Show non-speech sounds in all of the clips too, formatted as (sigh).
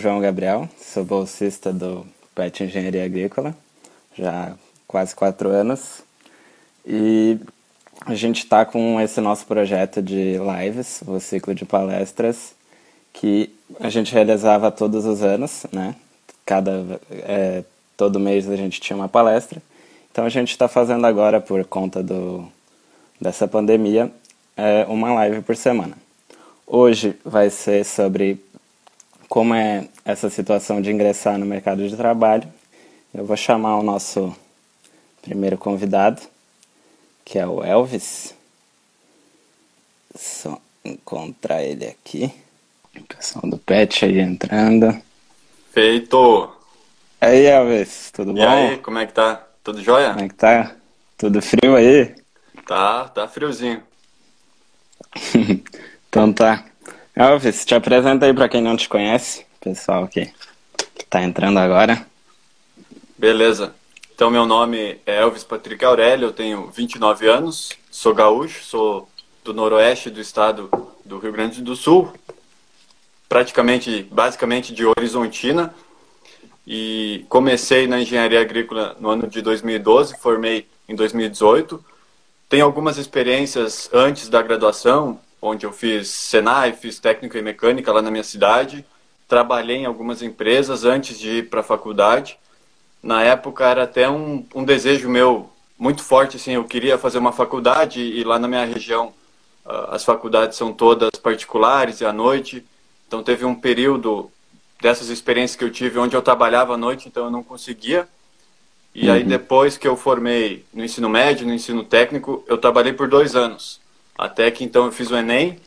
João Gabriel, sou bolsista do PET Engenharia Agrícola, já há quase quatro anos. E a gente está com esse nosso projeto de lives, o ciclo de palestras, que a gente realizava todos os anos, né? Cada, é, todo mês a gente tinha uma palestra. Então a gente está fazendo agora, por conta do, dessa pandemia, é, uma live por semana. Hoje vai ser sobre como é essa situação de ingressar no mercado de trabalho. Eu vou chamar o nosso primeiro convidado, que é o Elvis. Só encontrar ele aqui. O pessoal do Pet aí entrando. Feito! E aí, Elvis, tudo e bom? E aí, como é que tá? Tudo jóia? Como é que tá? Tudo frio aí? Tá, tá friozinho. (laughs) então tá. Elvis, te apresenta aí para quem não te conhece, pessoal que tá entrando agora. Beleza. Então, meu nome é Elvis Patrick Aurélio, eu tenho 29 anos, sou gaúcho, sou do noroeste do estado do Rio Grande do Sul, praticamente, basicamente de Horizontina, e comecei na engenharia agrícola no ano de 2012, formei em 2018. Tenho algumas experiências antes da graduação, onde eu fiz Senai, fiz técnica e mecânica lá na minha cidade. Trabalhei em algumas empresas antes de ir para a faculdade. Na época era até um, um desejo meu muito forte, assim, eu queria fazer uma faculdade e lá na minha região uh, as faculdades são todas particulares e à noite. Então teve um período dessas experiências que eu tive onde eu trabalhava à noite, então eu não conseguia. E uhum. aí depois que eu formei no ensino médio, no ensino técnico, eu trabalhei por dois anos. Até que então eu fiz o Enem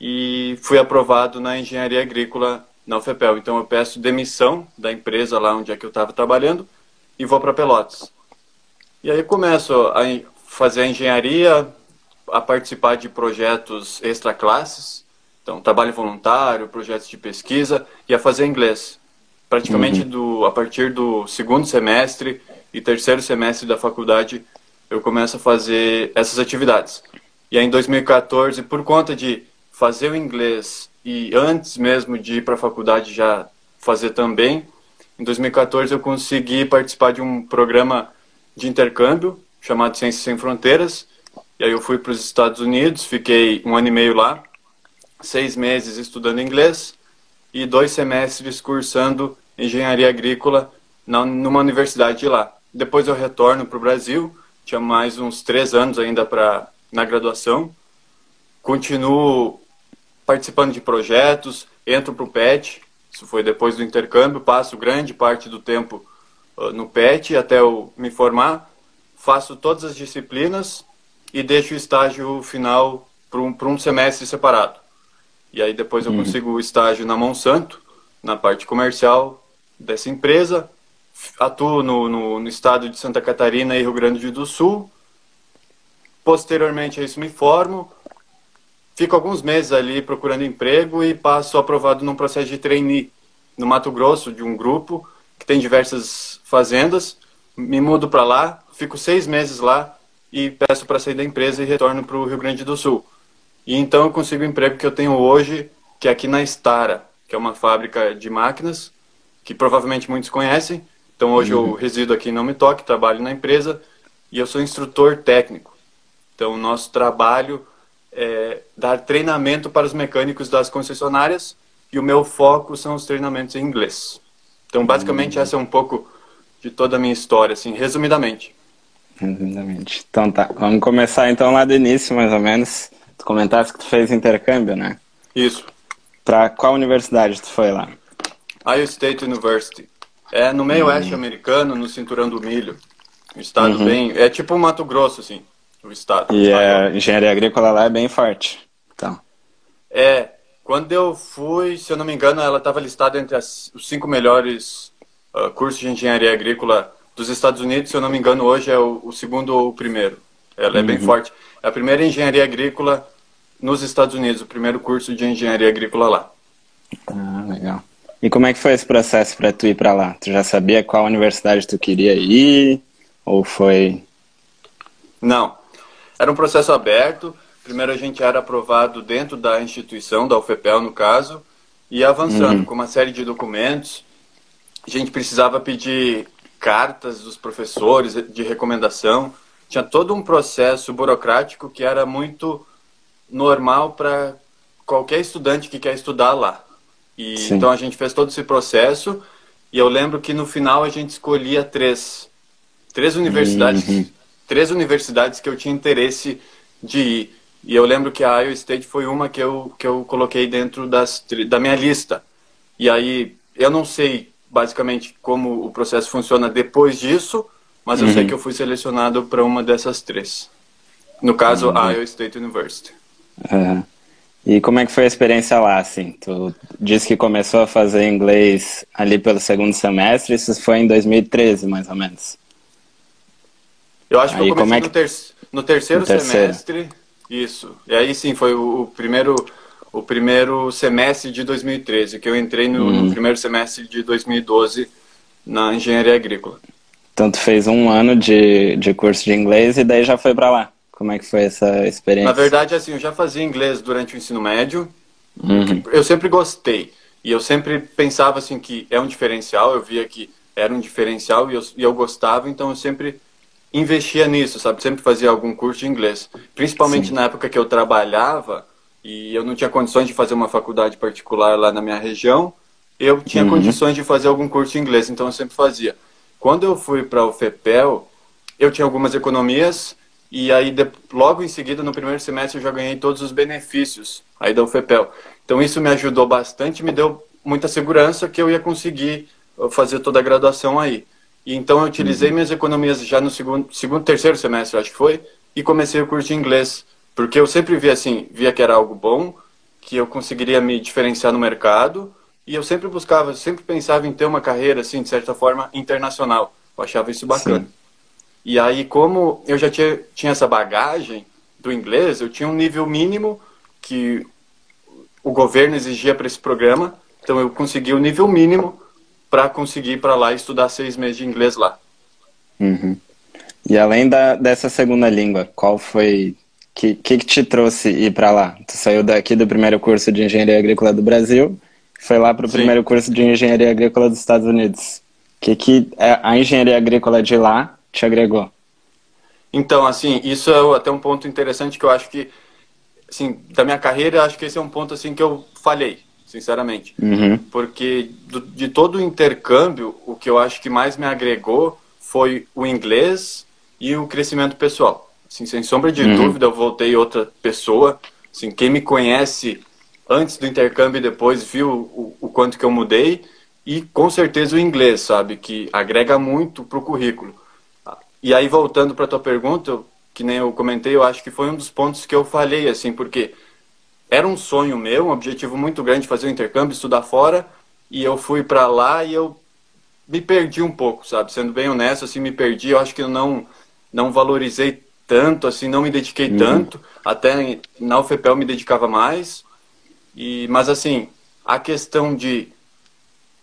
e fui aprovado na engenharia agrícola na UFPEL. Então eu peço demissão da empresa lá onde é que eu estava trabalhando e vou para Pelotas. E aí começo a fazer a engenharia, a participar de projetos extra classes, então trabalho voluntário, projetos de pesquisa e a fazer inglês. Praticamente uhum. do, a partir do segundo semestre e terceiro semestre da faculdade eu começo a fazer essas atividades. E aí em 2014, por conta de fazer o inglês e antes mesmo de ir para a faculdade já fazer também, em 2014 eu consegui participar de um programa de intercâmbio chamado Ciências Sem Fronteiras. E aí eu fui para os Estados Unidos, fiquei um ano e meio lá, seis meses estudando inglês e dois semestres cursando engenharia agrícola na, numa universidade de lá. Depois eu retorno para o Brasil, tinha mais uns três anos ainda para na graduação. Continuo participando de projetos, entro para o PET, isso foi depois do intercâmbio, passo grande parte do tempo uh, no PET até eu me formar, faço todas as disciplinas e deixo o estágio final para um, um semestre separado. E aí depois eu uhum. consigo o estágio na Monsanto, na parte comercial dessa empresa, atuo no, no, no estado de Santa Catarina e Rio Grande do Sul, Posteriormente a isso me formo, fico alguns meses ali procurando emprego e passo aprovado num processo de trainee no Mato Grosso, de um grupo que tem diversas fazendas. Me mudo para lá, fico seis meses lá e peço para sair da empresa e retorno para o Rio Grande do Sul. E então eu consigo o emprego que eu tenho hoje, que é aqui na Stara, que é uma fábrica de máquinas, que provavelmente muitos conhecem. Então hoje uhum. eu resido aqui em Não Me Toque, trabalho na empresa e eu sou instrutor técnico. Então, o nosso trabalho é dar treinamento para os mecânicos das concessionárias e o meu foco são os treinamentos em inglês. Então, basicamente, hum. essa é um pouco de toda a minha história, assim, resumidamente. Resumidamente. Então tá, vamos começar então lá do início, mais ou menos. Tu comentaste que tu fez intercâmbio, né? Isso. Para qual universidade tu foi lá? Iowa State University. É no meio oeste hum. americano, no cinturão do milho. Um estado uhum. bem... É tipo Mato Grosso, assim o estado. E a engenharia agrícola lá é bem forte. Então. É, quando eu fui, se eu não me engano, ela estava listada entre as, os cinco melhores uh, cursos de engenharia agrícola dos Estados Unidos. Se eu não me engano, hoje é o, o segundo ou o primeiro. Ela é bem uhum. forte. É a primeira engenharia agrícola nos Estados Unidos, o primeiro curso de engenharia agrícola lá. Ah, legal. E como é que foi esse processo para tu ir para lá? Tu já sabia qual universidade tu queria ir? Ou foi? Não. Era um processo aberto. Primeiro a gente era aprovado dentro da instituição, da UFPEL no caso, ia avançando uhum. com uma série de documentos. A gente precisava pedir cartas dos professores de recomendação. Tinha todo um processo burocrático que era muito normal para qualquer estudante que quer estudar lá. E, então a gente fez todo esse processo e eu lembro que no final a gente escolhia três, três universidades, uhum. Três universidades que eu tinha interesse de ir. E eu lembro que a Iowa State foi uma que eu, que eu coloquei dentro das, da minha lista. E aí, eu não sei basicamente como o processo funciona depois disso, mas eu sei uhum. que eu fui selecionado para uma dessas três. No caso, uhum. a Iowa State University. Uhum. E como é que foi a experiência lá, assim? Tu disse que começou a fazer inglês ali pelo segundo semestre, isso foi em 2013, mais ou menos. Eu acho que eu comecei é que... no, ter... no, terceiro no terceiro semestre, isso. E aí sim, foi o, primeiro o primeiro semestre de 2013, que eu entrei no, no, uhum. primeiro semestre de 2012 na engenharia agrícola. Então tu fez um ano de, de curso de inglês e daí já foi para lá. Como é que foi essa experiência? Na verdade, assim, eu já fazia inglês durante o ensino médio. Uhum. Eu sempre gostei. E eu sempre pensava, assim, que é um diferencial. Eu via que era um diferencial e eu, e eu gostava. Então, eu sempre investia nisso, sabe? Sempre fazia algum curso de inglês. Principalmente Sim. na época que eu trabalhava e eu não tinha condições de fazer uma faculdade particular lá na minha região. Eu tinha uhum. condições de fazer algum curso de inglês, então eu sempre fazia. Quando eu fui para o FEPEL, eu tinha algumas economias e aí, de, logo em seguida, no primeiro semestre, eu já ganhei todos os benefícios aí da UFPEL. Então, isso me ajudou bastante, me deu muita segurança que eu ia conseguir uh, fazer toda a graduação aí. E então, eu utilizei uhum. minhas economias já no segundo, segundo, terceiro semestre, acho que foi, e comecei o curso de inglês. Porque eu sempre via assim, via que era algo bom, que eu conseguiria me diferenciar no mercado, e eu sempre buscava, sempre pensava em ter uma carreira, assim, de certa forma, internacional. Eu achava isso bacana. Sim. E aí, como eu já tinha, tinha essa bagagem do inglês, eu tinha um nível mínimo que o governo exigia para esse programa, então eu consegui o nível mínimo para conseguir ir para lá e estudar seis meses de inglês lá. Uhum. E além da, dessa segunda língua, qual foi que, que, que te trouxe ir para lá? Tu saiu daqui do primeiro curso de engenharia agrícola do Brasil, foi lá para o primeiro curso de engenharia agrícola dos Estados Unidos. Que que é a engenharia agrícola de lá te agregou? Então, assim, isso é até um ponto interessante que eu acho que, assim, da minha carreira, acho que esse é um ponto, assim, que eu falhei, sinceramente. Uhum. Porque do, de todo o intercâmbio, o que eu acho que mais me agregou foi o inglês e o crescimento pessoal. Assim, sem sombra de uhum. dúvida, eu voltei outra pessoa. Assim, quem me conhece antes do intercâmbio e depois viu o, o quanto que eu mudei. E com certeza o inglês, sabe? Que agrega muito para o currículo. E aí, voltando para a tua pergunta, que nem eu comentei, eu acho que foi um dos pontos que eu falhei, assim, porque era um sonho meu, um objetivo muito grande fazer o um intercâmbio, estudar fora, e eu fui para lá e eu me perdi um pouco, sabe? Sendo bem honesto, assim, me perdi. Eu acho que eu não, não valorizei tanto, assim, não me dediquei uhum. tanto. Até na UFPEL me dedicava mais. E, mas, assim, a questão de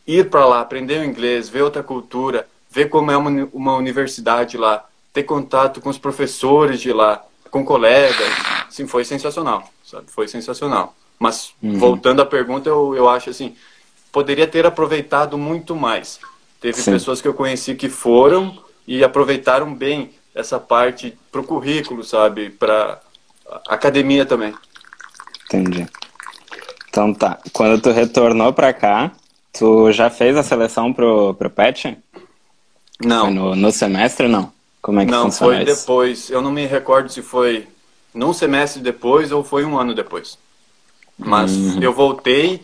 ir para lá, aprender o inglês, ver outra cultura, ver como é uma, uma universidade lá, ter contato com os professores de lá, com colegas, sim, foi sensacional, sabe? Foi sensacional. Mas uhum. voltando à pergunta, eu, eu acho assim, poderia ter aproveitado muito mais. Teve sim. pessoas que eu conheci que foram e aproveitaram bem essa parte para o currículo, sabe? Para academia também. Entendi. Então tá. Quando tu retornou para cá, tu já fez a seleção pro, pro PET? Não. Foi no, no semestre, não? Como é que não, funciona foi depois. Eu não me recordo se foi num semestre depois ou foi um ano depois. Mas uhum. eu voltei,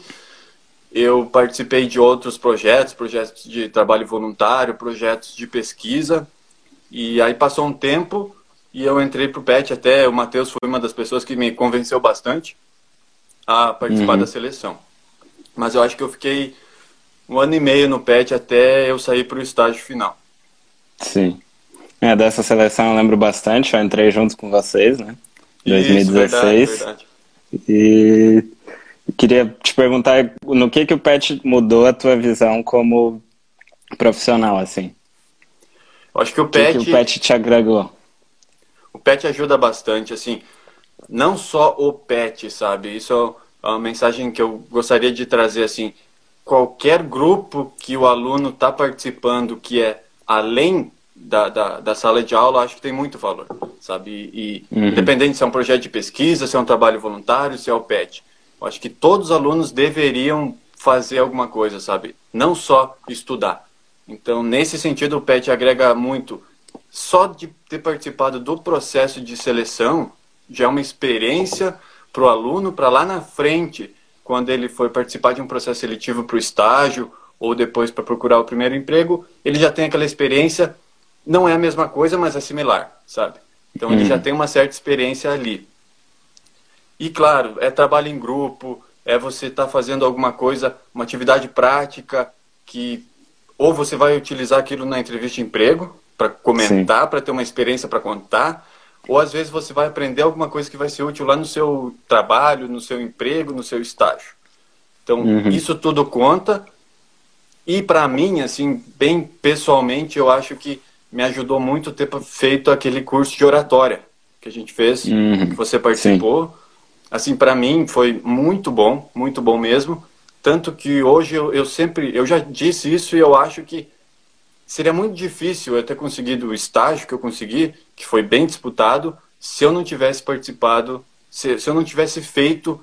eu participei de outros projetos, projetos de trabalho voluntário, projetos de pesquisa. E aí passou um tempo e eu entrei pro PET até o Matheus foi uma das pessoas que me convenceu bastante a participar uhum. da seleção. Mas eu acho que eu fiquei um ano e meio no PET até eu sair para o estágio final. Sim. É, dessa seleção eu lembro bastante, eu entrei junto com vocês, né? Em 2016. Verdade, verdade. E queria te perguntar no que que o PET mudou a tua visão como profissional, assim? Eu acho que o PET... que, que o PET te agregou? O PET ajuda bastante, assim, não só o PET, sabe? Isso a mensagem que eu gostaria de trazer assim, qualquer grupo que o aluno está participando que é além da, da, da, sala de aula, acho que tem muito valor, sabe? E, uhum. independente se é um projeto de pesquisa, se é um trabalho voluntário, se é o PET, eu acho que todos os alunos deveriam fazer alguma coisa, sabe? Não só estudar. Então, nesse sentido, o PET agrega muito. Só de ter participado do processo de seleção já é uma experiência para o aluno, para lá na frente, quando ele for participar de um processo seletivo para o estágio ou depois para procurar o primeiro emprego, ele já tem aquela experiência. Não é a mesma coisa, mas é similar, sabe? Então, ele já uhum. tem uma certa experiência ali. E, claro, é trabalho em grupo, é você estar tá fazendo alguma coisa, uma atividade prática que ou você vai utilizar aquilo na entrevista de emprego para comentar, para ter uma experiência para contar, ou às vezes você vai aprender alguma coisa que vai ser útil lá no seu trabalho, no seu emprego, no seu estágio. Então, uhum. isso tudo conta. E para mim, assim, bem pessoalmente, eu acho que me ajudou muito ter feito aquele curso de oratória que a gente fez, uhum. que você participou. Sim assim, para mim foi muito bom, muito bom mesmo. Tanto que hoje eu, eu, sempre, eu já disse isso e eu acho que seria muito difícil eu ter conseguido o estágio que eu consegui, que foi bem disputado, se eu não tivesse participado, se, se eu não tivesse feito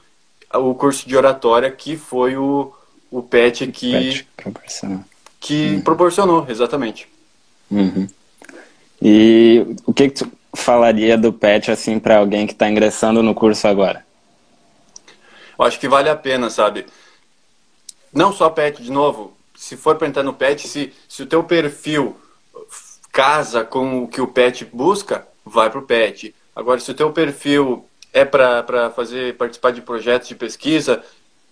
o curso de oratória, que foi o, o PET que, PET proporcionou. que uhum. proporcionou, exatamente. Uhum. E o que, que tu falaria do PET assim para alguém que está ingressando no curso agora? eu acho que vale a pena, sabe? Não só pet, de novo, se for para entrar no pet, se, se o teu perfil casa com o que o pet busca, vai para o pet. Agora, se o teu perfil é para fazer participar de projetos de pesquisa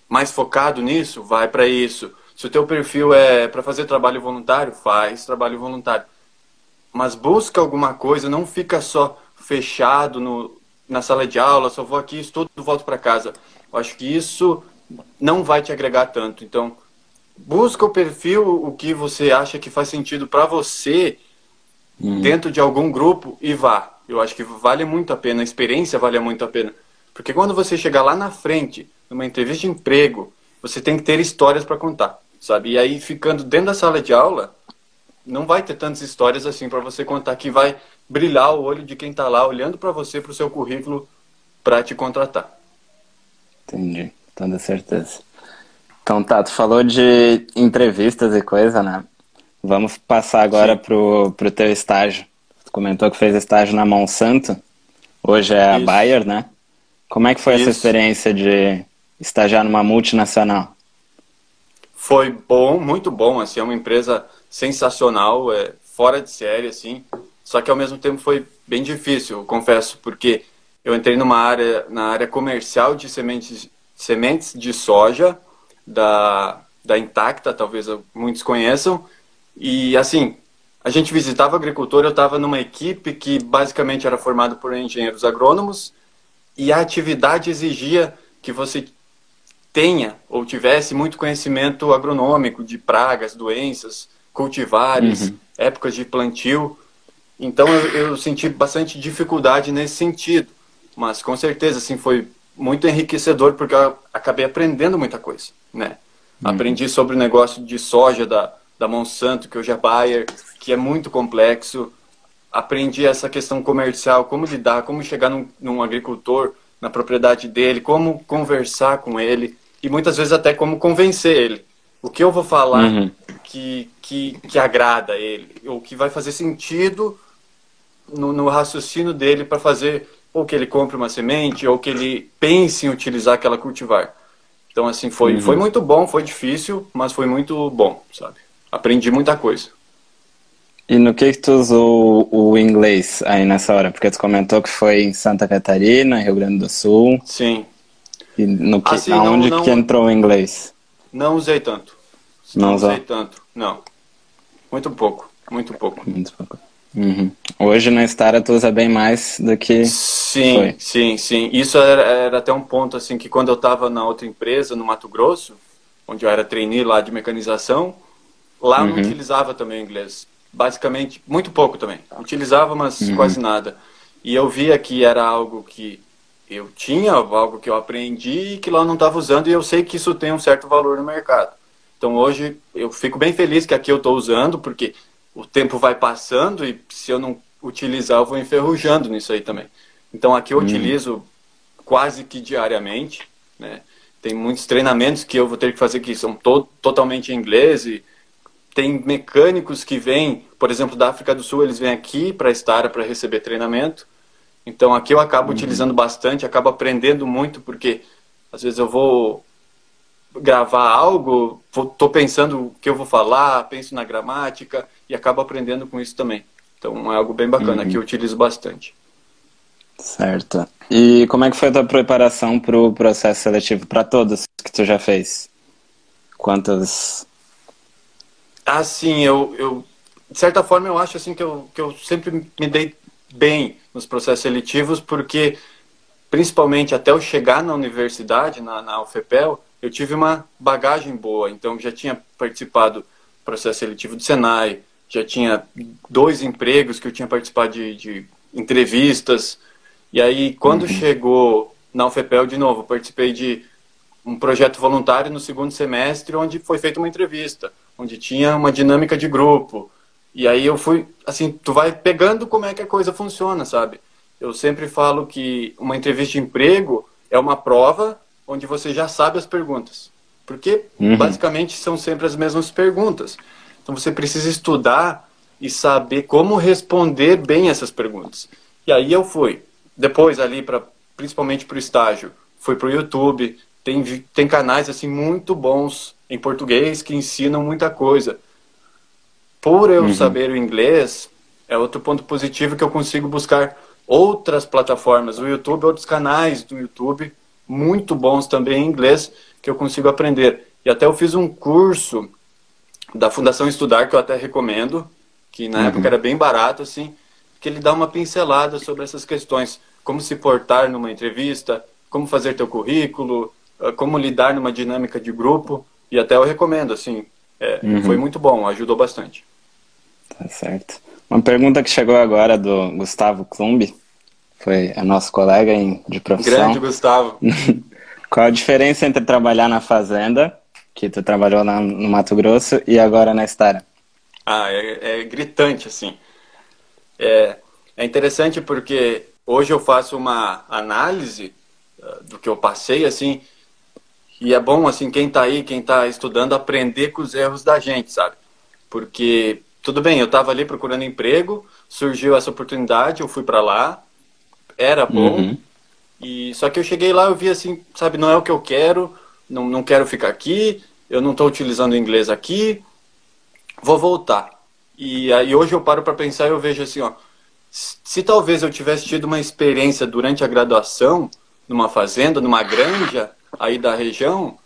mais focado nisso, vai para isso. Se o teu perfil é para fazer trabalho voluntário, faz trabalho voluntário. Mas busca alguma coisa, não fica só fechado no, na sala de aula, só vou aqui, estudo, volto para casa. Eu acho que isso não vai te agregar tanto. Então, busca o perfil, o que você acha que faz sentido para você hum. dentro de algum grupo e vá. Eu acho que vale muito a pena, a experiência vale muito a pena. Porque quando você chegar lá na frente, numa entrevista de emprego, você tem que ter histórias para contar, sabe? E aí, ficando dentro da sala de aula, não vai ter tantas histórias assim para você contar que vai brilhar o olho de quem está lá olhando para você, para o seu currículo, para te contratar. Entendi, toda certeza. Então tá, tu falou de entrevistas e coisa, né? Vamos passar agora pro, pro teu estágio. Tu comentou que fez estágio na Monsanto, hoje é a Isso. Bayer, né? Como é que foi Isso. essa experiência de estagiar numa multinacional? Foi bom, muito bom, assim, é uma empresa sensacional, é fora de série, assim, só que ao mesmo tempo foi bem difícil, confesso, porque eu entrei numa área, na área comercial de sementes, sementes de soja da, da Intacta, talvez muitos conheçam. E assim, a gente visitava agricultor, eu estava numa equipe que basicamente era formada por engenheiros agrônomos e a atividade exigia que você tenha ou tivesse muito conhecimento agronômico de pragas, doenças, cultivares, uhum. épocas de plantio. Então eu, eu, senti bastante dificuldade nesse sentido. Mas com certeza, assim, foi muito enriquecedor porque eu acabei aprendendo muita coisa, né? Uhum. Aprendi sobre o negócio de soja da, da Monsanto, que hoje é Bayer, que é muito complexo. Aprendi essa questão comercial, como lidar, como chegar num, num agricultor na propriedade dele, como conversar com ele e muitas vezes até como convencer ele. O que eu vou falar uhum. que, que, que agrada ele, ou que vai fazer sentido no, no raciocínio dele para fazer ou que ele compre uma semente, ou que ele pense em utilizar aquela cultivar. Então, assim, foi, uhum. foi muito bom, foi difícil, mas foi muito bom, sabe? Aprendi muita coisa. E no que, que tu usou o inglês aí nessa hora? Porque tu comentou que foi em Santa Catarina, Rio Grande do Sul. Sim. E no que, assim, aonde não, não, que entrou o inglês? Não usei tanto. Não, não usei tanto, não. Muito pouco, muito pouco. Muito pouco. Uhum. Hoje na Stara tu usa bem mais do que. Sim, foi. sim, sim. Isso era, era, até um ponto assim que quando eu estava na outra empresa, no Mato Grosso, onde eu era trainee lá de mecanização, lá uhum. não utilizava também inglês. Basicamente, muito pouco também. Utilizava, mas uhum. quase nada. E eu via que era algo que eu tinha algo que eu aprendi que lá não estava usando e eu sei que isso tem um certo valor no mercado. Então hoje eu fico bem feliz que aqui eu estou usando, porque o tempo vai passando e se eu não utilizar, eu vou enferrujando nisso aí também. Então aqui eu hum. utilizo quase que diariamente, né? Tem muitos treinamentos que eu vou ter que fazer que são to totalmente em inglês e tem mecânicos que vêm, por exemplo, da África do Sul, eles vêm aqui para estar para receber treinamento. Então aqui eu acabo uhum. utilizando bastante, acabo aprendendo muito porque às vezes eu vou gravar algo, estou pensando o que eu vou falar, penso na gramática e acabo aprendendo com isso também. Então é algo bem bacana uhum. que eu utilizo bastante. Certo. E como é que foi a tua preparação para o processo seletivo para todos que tu já fez? Quantas? Ah, sim, eu, eu de certa forma eu acho assim que eu, que eu sempre me dei bem nos processos seletivos porque principalmente até eu chegar na universidade, na, na UFPEL, eu tive uma bagagem boa. Então já tinha participado do processo seletivo do Senai, já tinha dois empregos que eu tinha participado de, de entrevistas, e aí, quando uhum. chegou na UFPEL, de novo, participei de um projeto voluntário no segundo semestre, onde foi feita uma entrevista, onde tinha uma dinâmica de grupo. E aí eu fui, assim, tu vai pegando como é que a coisa funciona, sabe? Eu sempre falo que uma entrevista de emprego é uma prova onde você já sabe as perguntas. Porque uhum. basicamente são sempre as mesmas perguntas. Então você precisa estudar e saber como responder bem essas perguntas. E aí eu fui depois ali para principalmente para o estágio, fui para o YouTube. Tem, tem canais assim muito bons em português que ensinam muita coisa. Por eu uhum. saber o inglês, é outro ponto positivo que eu consigo buscar outras plataformas, o YouTube, outros canais do YouTube, muito bons também em inglês, que eu consigo aprender. E até eu fiz um curso da Fundação Estudar, que eu até recomendo, que na uhum. época era bem barato, assim, que ele dá uma pincelada sobre essas questões, como se portar numa entrevista, como fazer teu currículo, ah, como lidar numa dinâmica de grupo, e até eu recomendo, assim, é, uhum. foi muito bom, ajudou bastante. Tá certo. Uma pergunta que chegou agora do Gustavo Klumbi, foi é nosso colega em, de profissão. Grande Gustavo. (laughs) Qual a diferença entre trabalhar na fazenda, que tu trabalhou lá no Mato Grosso, e agora na Estara? Ah, é, é gritante, assim. É, é interessante porque hoje eu faço uma análise uh, do que eu passei, assim, e é bom, assim, quem está aí, quem está estudando, aprender com os erros da gente, sabe? Porque, tudo bem, eu estava ali procurando emprego, surgiu essa oportunidade, eu fui para lá, era bom, uhum. e só que eu cheguei lá, eu vi assim, sabe, não é o que eu quero, não, não quero ficar aqui, eu não estou utilizando inglês aqui, vou voltar. E aí hoje eu paro para pensar e eu vejo assim, ó, se talvez eu tivesse tido uma experiência durante a graduação numa fazenda, numa granja aí da região,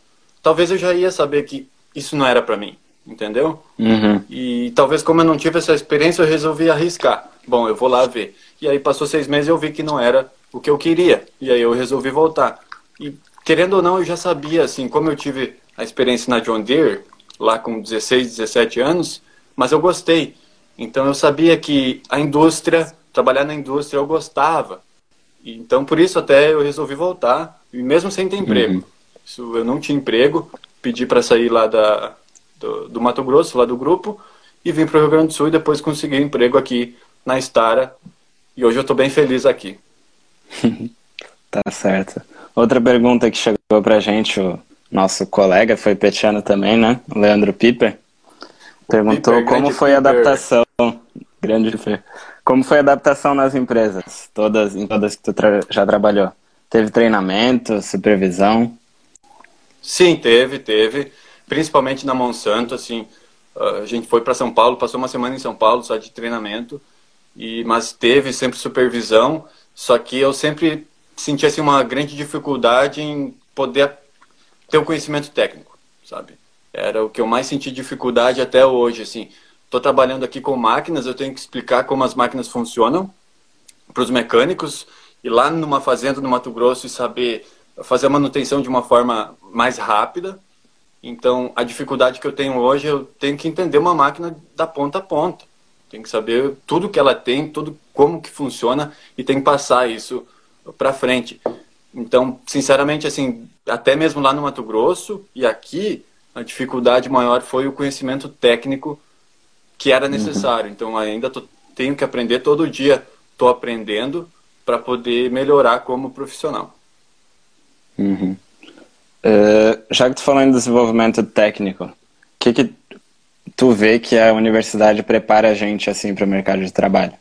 talvez eu já ia saber que isso não era para mim, entendeu? Uhum. E talvez como eu não tive essa experiência, eu resolvi arriscar. Bom, eu vou lá ver. E aí passou seis meses e eu vi que não era o que eu queria. E aí eu resolvi voltar. E querendo ou não, eu já sabia, assim, como eu tive a experiência na John Deere, lá com 16, 17 anos, mas eu gostei. Então eu sabia que a indústria, trabalhar na indústria eu gostava. Então por isso até eu resolvi voltar, e mesmo sem ter emprego. Uhum. Isso, eu não tinha emprego, pedi para sair lá da, do, do, Mato Grosso, lá do grupo, e vim para o Rio Grande do Sul e depois consegui emprego aqui na Estara. E hoje eu estou bem feliz aqui. (laughs) tá certo. Outra pergunta que chegou para a gente, o nosso colega, foi petiano também, né? O Leandro Piper. Perguntou Piper, como foi a adaptação. Grande Piper. Como foi a adaptação nas empresas? Todas, em todas que tu tra já trabalhou. Teve treinamento, supervisão? Sim, teve, teve. Principalmente na Monsanto, assim, a gente foi para São Paulo, passou uma semana em São Paulo só de treinamento, e mas teve sempre supervisão. Só que eu sempre senti assim uma grande dificuldade em poder ter o conhecimento técnico, sabe? Era o que eu mais senti dificuldade até hoje, assim. Estou trabalhando aqui com máquinas, eu tenho que explicar como as máquinas funcionam para os mecânicos e lá numa fazenda no Mato Grosso e saber fazer a manutenção de uma forma mais rápida. Então, a dificuldade que eu tenho hoje, eu tenho que entender uma máquina da ponta a ponta. Tem que saber tudo que ela tem, tudo como que funciona e tem que passar isso para frente. Então, sinceramente, assim, até mesmo lá no Mato Grosso e aqui, a dificuldade maior foi o conhecimento técnico que era uhum. necessário. Então, ainda tô, tenho que aprender todo dia, estou aprendendo para poder melhorar como profissional. Uhum. Uh, já que tu falou em desenvolvimento técnico, o que, que tu vê que a universidade prepara a gente assim para o mercado de trabalho?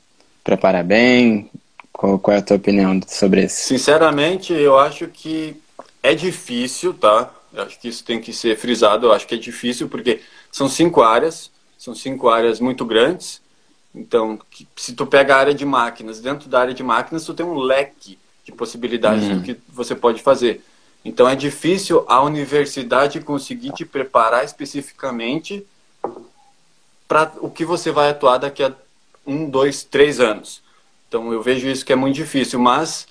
Prepara bem? Qual, qual, é a tua opinião sobre isso? Sinceramente, eu acho que é difícil, tá? Eu acho que isso tem que ser frisado. Eu acho que é difícil porque são cinco áreas, são cinco áreas muito grandes. Então, se tu pega a área de máquinas, dentro da área de máquinas, tu tem um leque de possibilidades uhum. do que você pode fazer. Então, é difícil a universidade conseguir te preparar especificamente para o que você vai atuar daqui a um, dois, três anos. Então eu vejo isso que é muito difícil, mas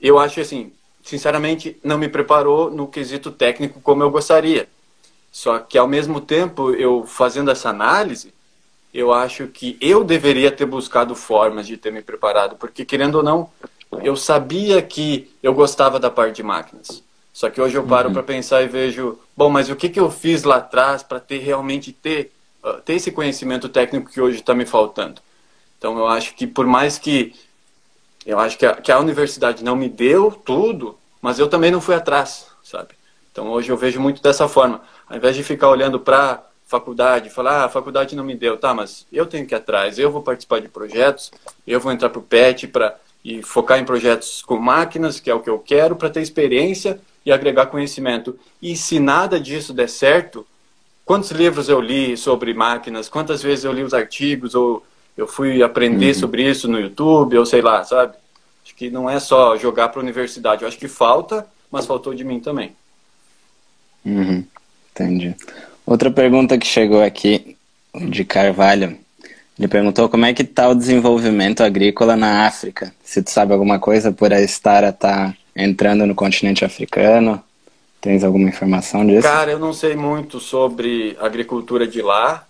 eu acho assim, sinceramente, não me preparou no quesito técnico como eu gostaria. Só que ao mesmo tempo, eu fazendo essa análise, eu acho que eu deveria ter buscado formas de ter me preparado, porque querendo ou não, eu sabia que eu gostava da parte de máquinas. Só que hoje eu paro uhum. para pensar e vejo, bom, mas o que, que eu fiz lá atrás para ter realmente ter, uh, ter esse conhecimento técnico que hoje está me faltando? Então eu acho que por mais que eu acho que a, que a universidade não me deu tudo, mas eu também não fui atrás, sabe? Então hoje eu vejo muito dessa forma. Ao invés de ficar olhando para faculdade, falar, ah, a faculdade não me deu, tá, mas eu tenho que ir atrás, eu vou participar de projetos, eu vou entrar para o PET para e focar em projetos com máquinas, que é o que eu quero, para ter experiência e agregar conhecimento. E se nada disso der certo, quantos livros eu li sobre máquinas, quantas vezes eu li os artigos ou eu fui aprender uhum. sobre isso no YouTube, ou sei lá, sabe? Acho que não é só jogar para a universidade. Eu acho que falta, mas faltou de mim também. Uhum. Entendi. Outra pergunta que chegou aqui, de Carvalho, ele perguntou como é que está o desenvolvimento agrícola na África. Se tu sabe alguma coisa por a Estara estar tá entrando no continente africano. Tens alguma informação disso? Cara, eu não sei muito sobre agricultura de lá,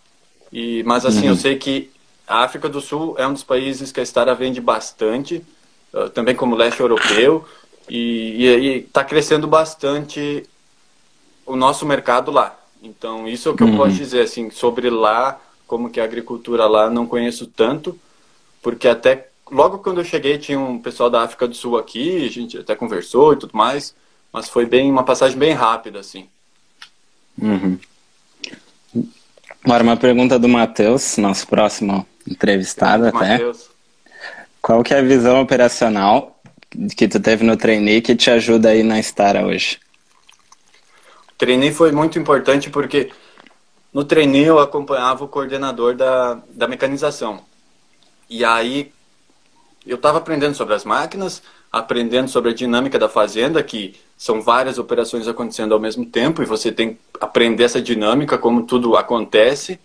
e, mas assim, uhum. eu sei que a África do Sul é um dos países que a Stara vende bastante, uh, também como leste europeu, e está crescendo bastante o nosso mercado lá. Então, isso é o que uhum. eu posso dizer, assim, sobre lá, como que a agricultura lá, não conheço tanto, porque até logo quando eu cheguei tinha um pessoal da África do Sul aqui, a gente até conversou e tudo mais, mas foi bem uma passagem bem rápida, assim. Uhum. Agora uma pergunta do Matheus, nosso próximo entrevistado até. Mateus. Qual que é a visão operacional que tu teve no trainee que te ajuda aí na Stara hoje? O trainee foi muito importante porque no trainee eu acompanhava o coordenador da, da mecanização. E aí eu estava aprendendo sobre as máquinas, aprendendo sobre a dinâmica da fazenda, que são várias operações acontecendo ao mesmo tempo e você tem que aprender essa dinâmica, como tudo acontece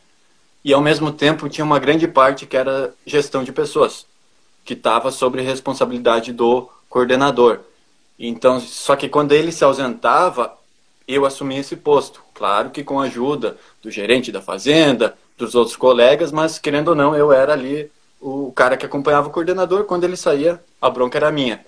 e ao mesmo tempo tinha uma grande parte que era gestão de pessoas, que estava sobre responsabilidade do coordenador. Então, só que quando ele se ausentava, eu assumi esse posto. Claro que com a ajuda do gerente da fazenda, dos outros colegas, mas querendo ou não, eu era ali o cara que acompanhava o coordenador. Quando ele saía, a bronca era minha.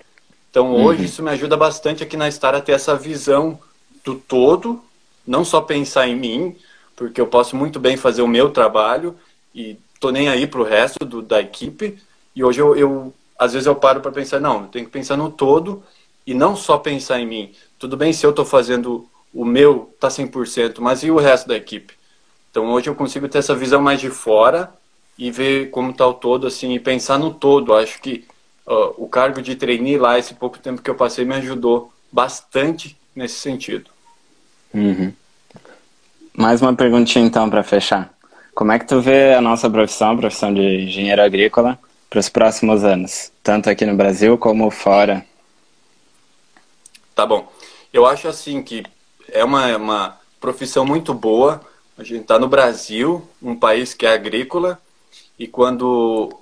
Então, hoje, uhum. isso me ajuda bastante aqui na Star a ter essa visão do todo, não só pensar em mim, porque eu posso muito bem fazer o meu trabalho e tô nem aí pro resto do, da equipe. E hoje eu, eu às vezes eu paro para pensar, não, eu tenho que pensar no todo e não só pensar em mim. Tudo bem se eu estou fazendo o meu tá 100%, mas e o resto da equipe? Então hoje eu consigo ter essa visão mais de fora e ver como tá o todo assim e pensar no todo. Acho que uh, o cargo de trainee lá, esse pouco tempo que eu passei, me ajudou bastante nesse sentido. Uhum. Mais uma perguntinha então para fechar. Como é que tu vê a nossa profissão, a profissão de engenheiro agrícola, para os próximos anos, tanto aqui no Brasil como fora? Tá bom. Eu acho assim que é uma, uma profissão muito boa. A gente está no Brasil, um país que é agrícola, e quando,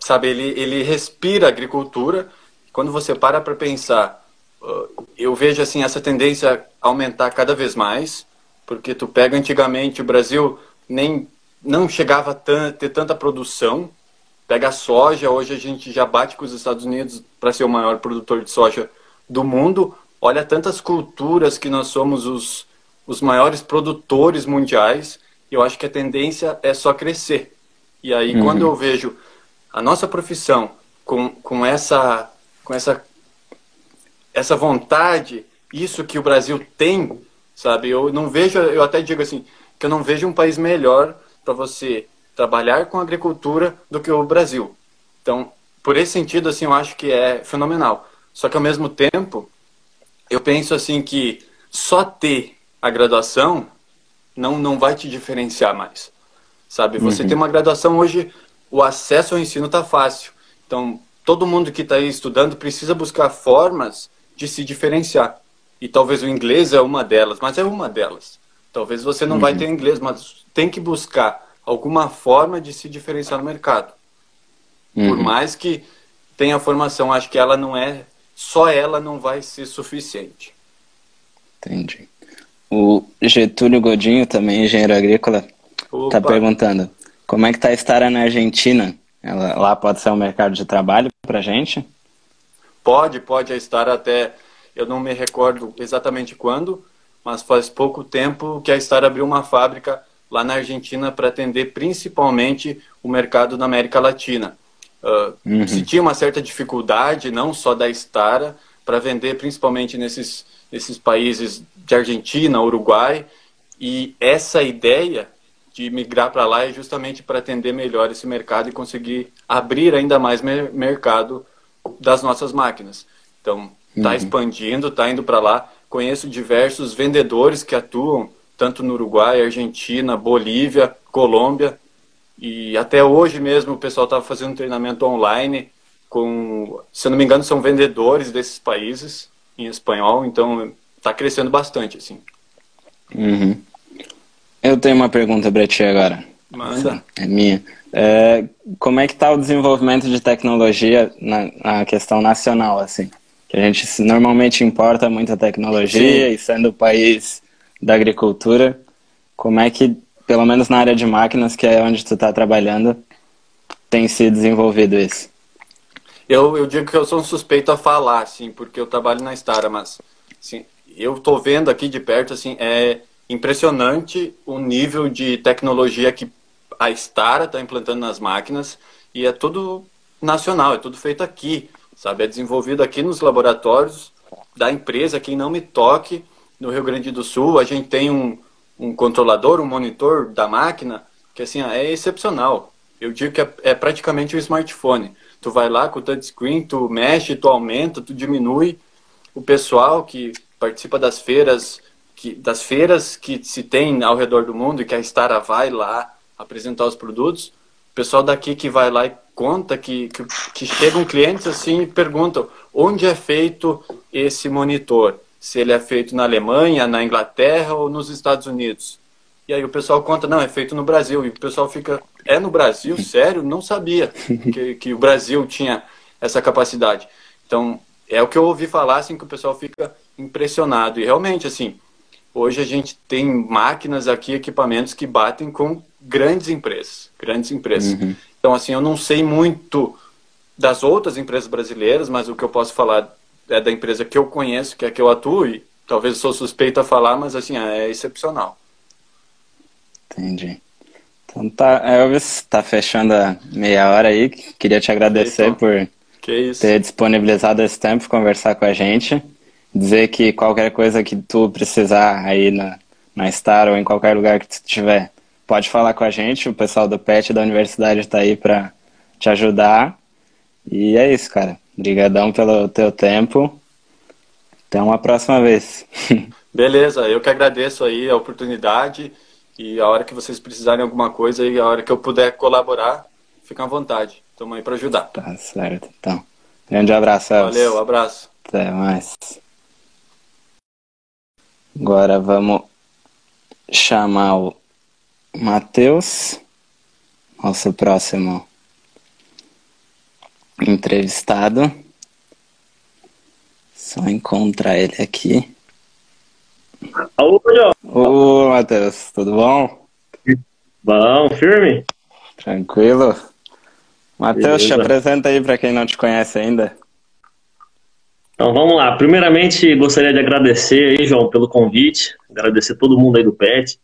sabe, ele, ele respira agricultura. Quando você para para pensar, eu vejo assim essa tendência aumentar cada vez mais porque tu pega antigamente o Brasil nem não chegava a ter tanta produção. Pega a soja, hoje a gente já bate com os Estados Unidos para ser o maior produtor de soja do mundo, olha tantas culturas que nós somos os, os maiores produtores mundiais, e eu acho que a tendência é só crescer. E aí, uhum. quando eu vejo a nossa profissão com, com, essa, com essa, essa vontade, isso que o Brasil tem, sabe? Eu não vejo, eu até digo assim, que eu não vejo um país melhor para você trabalhar com agricultura do que o Brasil. Então, por esse sentido, assim, eu acho que é fenomenal. Só que ao mesmo tempo, eu penso assim que só ter a graduação não não vai te diferenciar mais, sabe? Você uhum. tem uma graduação hoje, o acesso ao ensino está fácil. Então, todo mundo que está aí estudando precisa buscar formas de se diferenciar. E talvez o inglês é uma delas, mas é uma delas. Talvez você não uhum. vai ter inglês, mas tem que buscar alguma forma de se diferenciar no mercado. Uhum. Por mais que tenha formação, acho que ela não é, só ela não vai ser suficiente. Entendi. O Getúlio Godinho, também engenheiro agrícola, está perguntando como é que está estar na Argentina? Ela, lá pode ser um mercado de trabalho para gente? Pode, pode estar até, eu não me recordo exatamente quando, mas faz pouco tempo que a Star abriu uma fábrica lá na Argentina para atender principalmente o mercado da América Latina. Uh, uhum. Se tinha uma certa dificuldade, não só da Stara, para vender principalmente nesses, nesses países de Argentina, Uruguai, e essa ideia de migrar para lá é justamente para atender melhor esse mercado e conseguir abrir ainda mais mer mercado das nossas máquinas. Então, está uhum. expandindo, está indo para lá. Conheço diversos vendedores que atuam tanto no Uruguai, Argentina, Bolívia, Colômbia, e até hoje mesmo o pessoal estava fazendo um treinamento online com, se eu não me engano, são vendedores desses países em espanhol, então está crescendo bastante, assim. Uhum. Eu tenho uma pergunta para ti agora. Manda. É minha. É, como é que está o desenvolvimento de tecnologia na, na, questão nacional, assim? Que a gente normalmente importa muita tecnologia Sim. e sendo o país da agricultura, como é que pelo menos na área de máquinas, que é onde tu está trabalhando, tem se desenvolvido isso? Eu, eu digo que eu sou um suspeito a falar, assim, porque eu trabalho na Stara, mas assim, eu estou vendo aqui de perto, assim, é impressionante o nível de tecnologia que a Stara está implantando nas máquinas e é tudo nacional, é tudo feito aqui, sabe? É desenvolvido aqui nos laboratórios da empresa, quem não me toque, no Rio Grande do Sul, a gente tem um, um controlador, um monitor da máquina, que assim, é excepcional. Eu digo que é, é praticamente um smartphone. Tu vai lá com o touchscreen, tu mexe, tu aumenta, tu diminui. O pessoal que participa das feiras, que, das feiras que se tem ao redor do mundo e que a Stara vai lá apresentar os produtos, o pessoal daqui que vai lá e conta que, que, que chegam clientes assim e perguntam onde é feito esse monitor se ele é feito na Alemanha, na Inglaterra ou nos Estados Unidos. E aí o pessoal conta, não, é feito no Brasil. E o pessoal fica, é no Brasil? (laughs) Sério? Não sabia que, que o Brasil tinha essa capacidade. Então, é o que eu ouvi falar, assim, que o pessoal fica impressionado. E realmente, assim, hoje a gente tem máquinas aqui, equipamentos que batem com grandes empresas, grandes empresas. Uhum. Então, assim, eu não sei muito das outras empresas brasileiras, mas o que eu posso falar é da empresa que eu conheço, que é que eu atuo, e talvez sou suspeito a falar, mas assim, é excepcional. Entendi. Então tá, Elvis, tá fechando a meia hora aí. Queria te agradecer por ter disponibilizado esse tempo conversar com a gente. Dizer que qualquer coisa que tu precisar aí na, na Star ou em qualquer lugar que tu estiver, pode falar com a gente. O pessoal do PET da universidade está aí para te ajudar. E é isso, cara. Obrigadão pelo teu tempo. Até uma próxima vez. (laughs) Beleza, eu que agradeço aí a oportunidade e a hora que vocês precisarem alguma coisa e a hora que eu puder colaborar, fica à vontade. Estamos aí para ajudar. Tá certo, então. Grande abraço, Elvis. Valeu, abraço. Até mais. Agora vamos chamar o Matheus, nosso próximo entrevistado. Só encontrar ele aqui. Alô, Ô, Matheus, tudo bom? Bom, firme? Tranquilo. Matheus, te apresenta aí para quem não te conhece ainda. Então vamos lá. Primeiramente, gostaria de agradecer aí, João, pelo convite. Agradecer todo mundo aí do PET.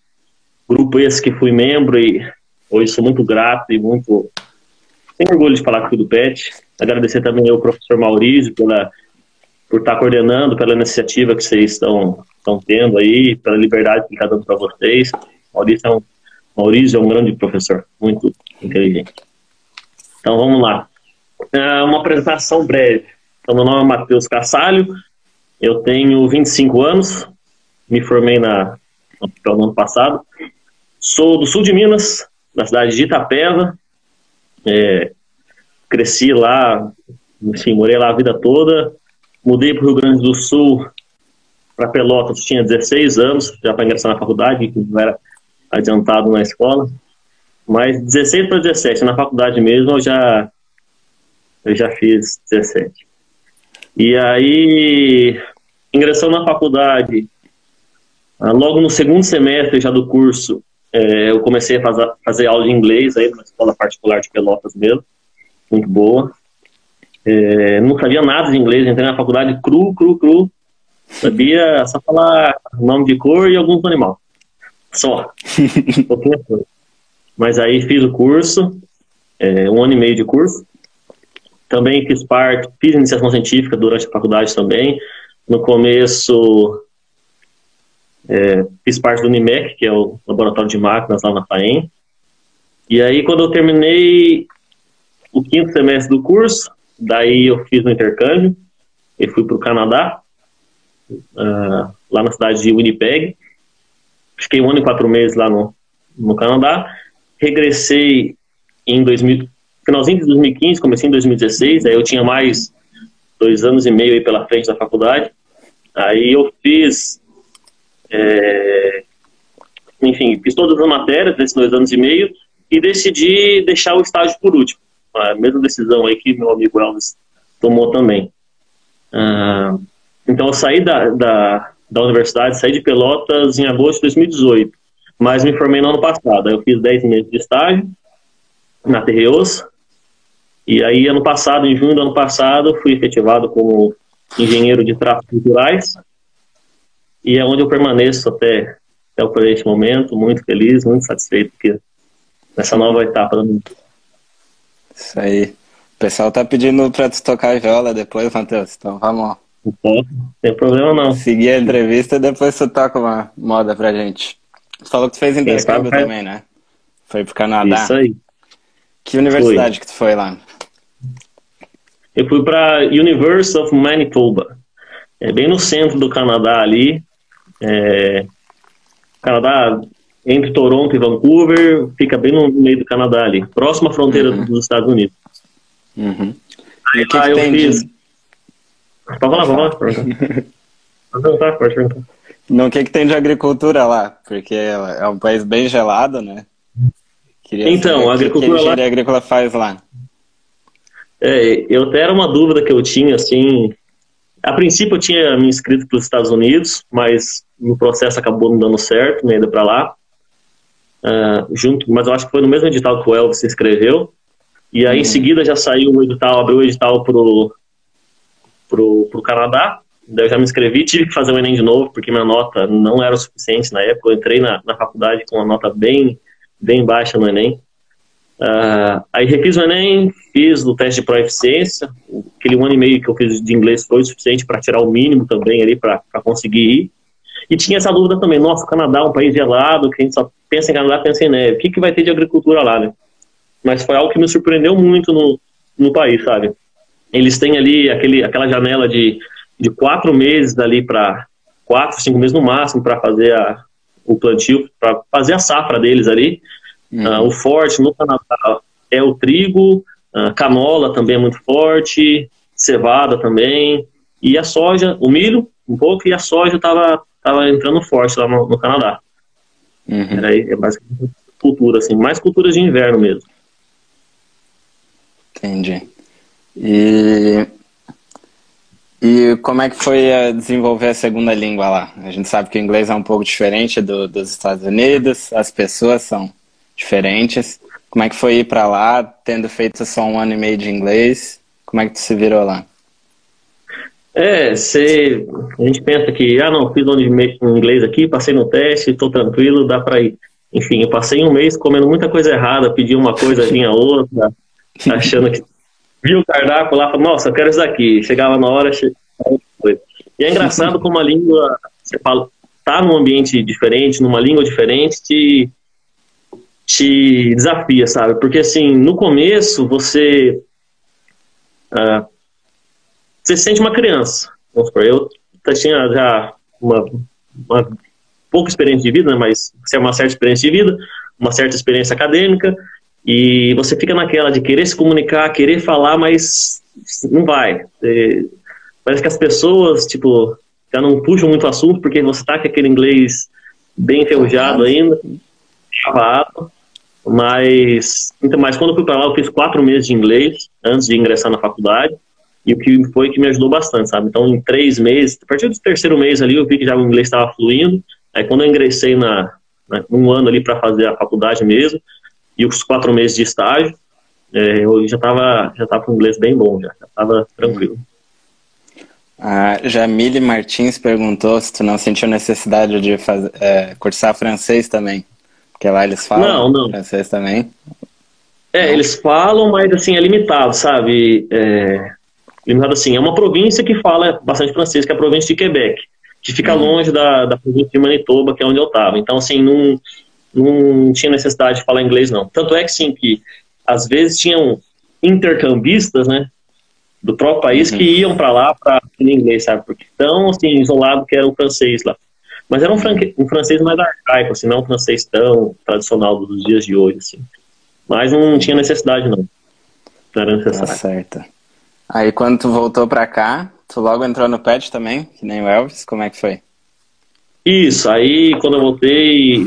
Grupo esse que fui membro e hoje sou muito grato e muito. Tenho orgulho de falar que do PET. Agradecer também ao professor Maurício pela, por estar coordenando, pela iniciativa que vocês estão, estão tendo aí, pela liberdade que está dando para vocês. Maurício é, um, Maurício é um grande professor, muito inteligente. Então vamos lá. É uma apresentação breve. Então, meu nome é Matheus Cassalho, eu tenho 25 anos, me formei na, no ano passado. Sou do sul de Minas, na cidade de Itapeva. É, cresci lá, enfim, morei lá a vida toda. Mudei para o Rio Grande do Sul, para Pelotas, tinha 16 anos, já para ingressar na faculdade, que era adiantado na escola. Mas 16 para 17, na faculdade mesmo, eu já, eu já fiz 17. E aí, ingressando na faculdade, ah, logo no segundo semestre já do curso, é, eu comecei a fazer, fazer aula de inglês aí numa escola particular de Pelotas mesmo, muito boa. É, não sabia nada de inglês, entrei na faculdade cru, cru, cru. Sabia só falar nome de cor e alguns animal. Só. (laughs) Mas aí fiz o curso, é, um ano e meio de curso. Também fiz parte, fiz iniciação científica durante a faculdade também. No começo, é, fiz parte do NIMEC, que é o laboratório de máquinas lá na FAEM. E aí, quando eu terminei o quinto semestre do curso, daí eu fiz um intercâmbio e fui para o Canadá, uh, lá na cidade de Winnipeg. Fiquei um ano e quatro meses lá no, no Canadá. Regressei em 2000, finalzinho de 2015, comecei em 2016, aí eu tinha mais dois anos e meio aí pela frente da faculdade. Aí eu fiz, é, enfim, fiz todas as matérias desses dois anos e meio e decidi deixar o estágio por último. A mesma decisão aí que meu amigo Elvis tomou também. Ah, então eu saí da, da, da universidade, saí de Pelotas em agosto de 2018, mas me formei no ano passado. Aí eu fiz 10 meses de estágio na Terreos, e aí, ano passado, em junho do ano passado, fui efetivado como engenheiro de tráfego culturais. E é onde eu permaneço até, até este momento, muito feliz, muito satisfeito que nessa nova etapa da minha vida. Isso aí. O pessoal tá pedindo para tu tocar viola depois, Matheus. Então vamos lá. Não tem problema não. Seguir a entrevista e depois tu toca uma moda pra gente. Tu falou que tu fez intercâmbio também, né? Foi pro Canadá. Isso aí. Que universidade que tu foi lá? Eu fui para University of Manitoba, é bem no centro do Canadá ali. É, Canadá entre Toronto e Vancouver, fica bem no meio do Canadá ali, próxima à fronteira uhum. dos Estados Unidos. Uhum. Aí lá eu fiz. De... Pode falar, pode falar. (laughs) Pode perguntar, pode perguntar. Não, o que, que tem de agricultura lá? Porque é um país bem gelado, né? Queria então, a agricultura que a lá... agrícola faz lá. É, eu até era uma dúvida que eu tinha, assim. A princípio eu tinha me inscrito para os Estados Unidos, mas no processo acabou não dando certo, me indo para lá. Uh, junto, mas eu acho que foi no mesmo edital que o Elvis se inscreveu. E aí, em uhum. seguida, já saiu o edital, abriu o edital pro, pro, pro Canadá. Daí eu já me inscrevi, tive que fazer o Enem de novo, porque minha nota não era o suficiente na época. Eu entrei na, na faculdade com uma nota bem, bem baixa no Enem. Uh, aí refiz o Enem, fiz o teste de proeficiência, aquele um ano e meio que eu fiz de inglês foi o suficiente para tirar o mínimo também ali para conseguir ir. E tinha essa dúvida também, nossa, o Canadá é um país gelado, que a gente só pensa em Canadá, pensa em neve, o que, que vai ter de agricultura lá, né? Mas foi algo que me surpreendeu muito no, no país, sabe? Eles têm ali aquele, aquela janela de, de quatro meses dali para quatro, cinco meses no máximo para fazer a, o plantio, para fazer a safra deles ali. Uhum. Uh, o forte no Canadá é o trigo, uh, canola também é muito forte, cevada também, e a soja, o milho um pouco, e a soja estava tava entrando forte lá no, no Canadá. Uhum. Era, é basicamente cultura, assim, mais culturas de inverno mesmo. Entendi. E, e como é que foi desenvolver a segunda língua lá? A gente sabe que o inglês é um pouco diferente do, dos Estados Unidos, as pessoas são diferentes. Como é que foi ir para lá, tendo feito só um ano e meio de inglês? Como é que tu se virou lá? É, você, a gente pensa que, ah, não, fiz um inglês aqui, passei no teste, estou tranquilo, dá para ir. Enfim, eu passei um mês comendo muita coisa errada, pedi uma coisa, vinha outra, (laughs) achando que viu o cardápio lá, falou, nossa, eu quero isso daqui. Chegava na hora, chegava E é engraçado (laughs) como a língua, você fala, tá num ambiente diferente, numa língua diferente, te, te desafia, sabe? Porque assim, no começo você uh, você se sente uma criança. Eu tinha já uma, uma pouca experiência de vida, né, mas você é uma certa experiência de vida, uma certa experiência acadêmica, e você fica naquela de querer se comunicar, querer falar, mas não vai. É, parece que as pessoas, tipo, já não puxam muito o assunto porque você tá com aquele inglês bem enferrujado ainda, travado. Mas, então, mas quando eu fui para lá, eu fiz quatro meses de inglês antes de ingressar na faculdade. E o que foi que me ajudou bastante, sabe? Então, em três meses, a partir do terceiro mês ali, eu vi que já o inglês estava fluindo. Aí, quando eu ingressei na, um ano ali para fazer a faculdade mesmo, e os quatro meses de estágio, é, eu já estava já tava com inglês bem bom, já estava tranquilo. A Jamile Martins perguntou se tu não sentiu necessidade de fazer, é, cursar francês também. Porque lá eles falam não, não. francês também. É, não. eles falam, mas assim, é limitado, sabe? É, limitado assim, é uma província que fala bastante francês, que é a província de Quebec, que fica uhum. longe da, da província de Manitoba, que é onde eu estava. Então, assim, não, não tinha necessidade de falar inglês, não. Tanto é que, sim, que às vezes tinham intercambistas, né, do próprio país uhum. que iam para lá para aprender inglês, sabe? Porque tão, assim, isolado que era o francês lá. Mas era um, um francês mais arcaico, assim, não um francês tão tradicional dos dias de hoje, assim. Mas não tinha necessidade, não. Não era necessário. Tá certo. Aí quando tu voltou para cá, tu logo entrou no PET também, que nem o Elvis, como é que foi? Isso, aí quando eu voltei,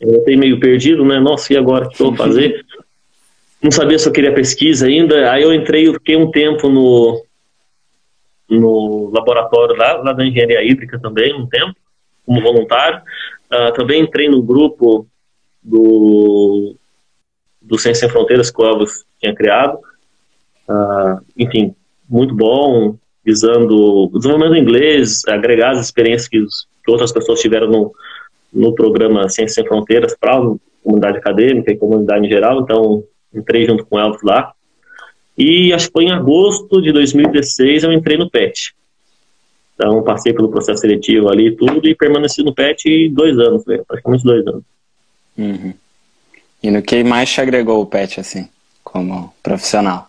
eu voltei meio perdido, né? Nossa, e agora o que eu vou fazer? (laughs) Não sabia se eu queria pesquisa ainda. Aí eu entrei, eu fiquei um tempo no, no laboratório lá, lá da engenharia hídrica também, um tempo, como voluntário. Uh, também entrei no grupo do, do Ciência Sem Fronteiras que o Elvis tinha criado. Uh, enfim, muito bom, visando o desenvolvimento do inglês, agregar as experiências que, que outras pessoas tiveram no, no programa Ciência Sem Fronteiras para a comunidade acadêmica e comunidade em geral, então entrei junto com o Elvis lá. E acho que foi em agosto de 2016 eu entrei no PET. Então passei pelo processo seletivo ali e tudo e permaneci no PET dois anos, praticamente dois anos. Uhum. E no que mais te agregou o PET, assim, como profissional?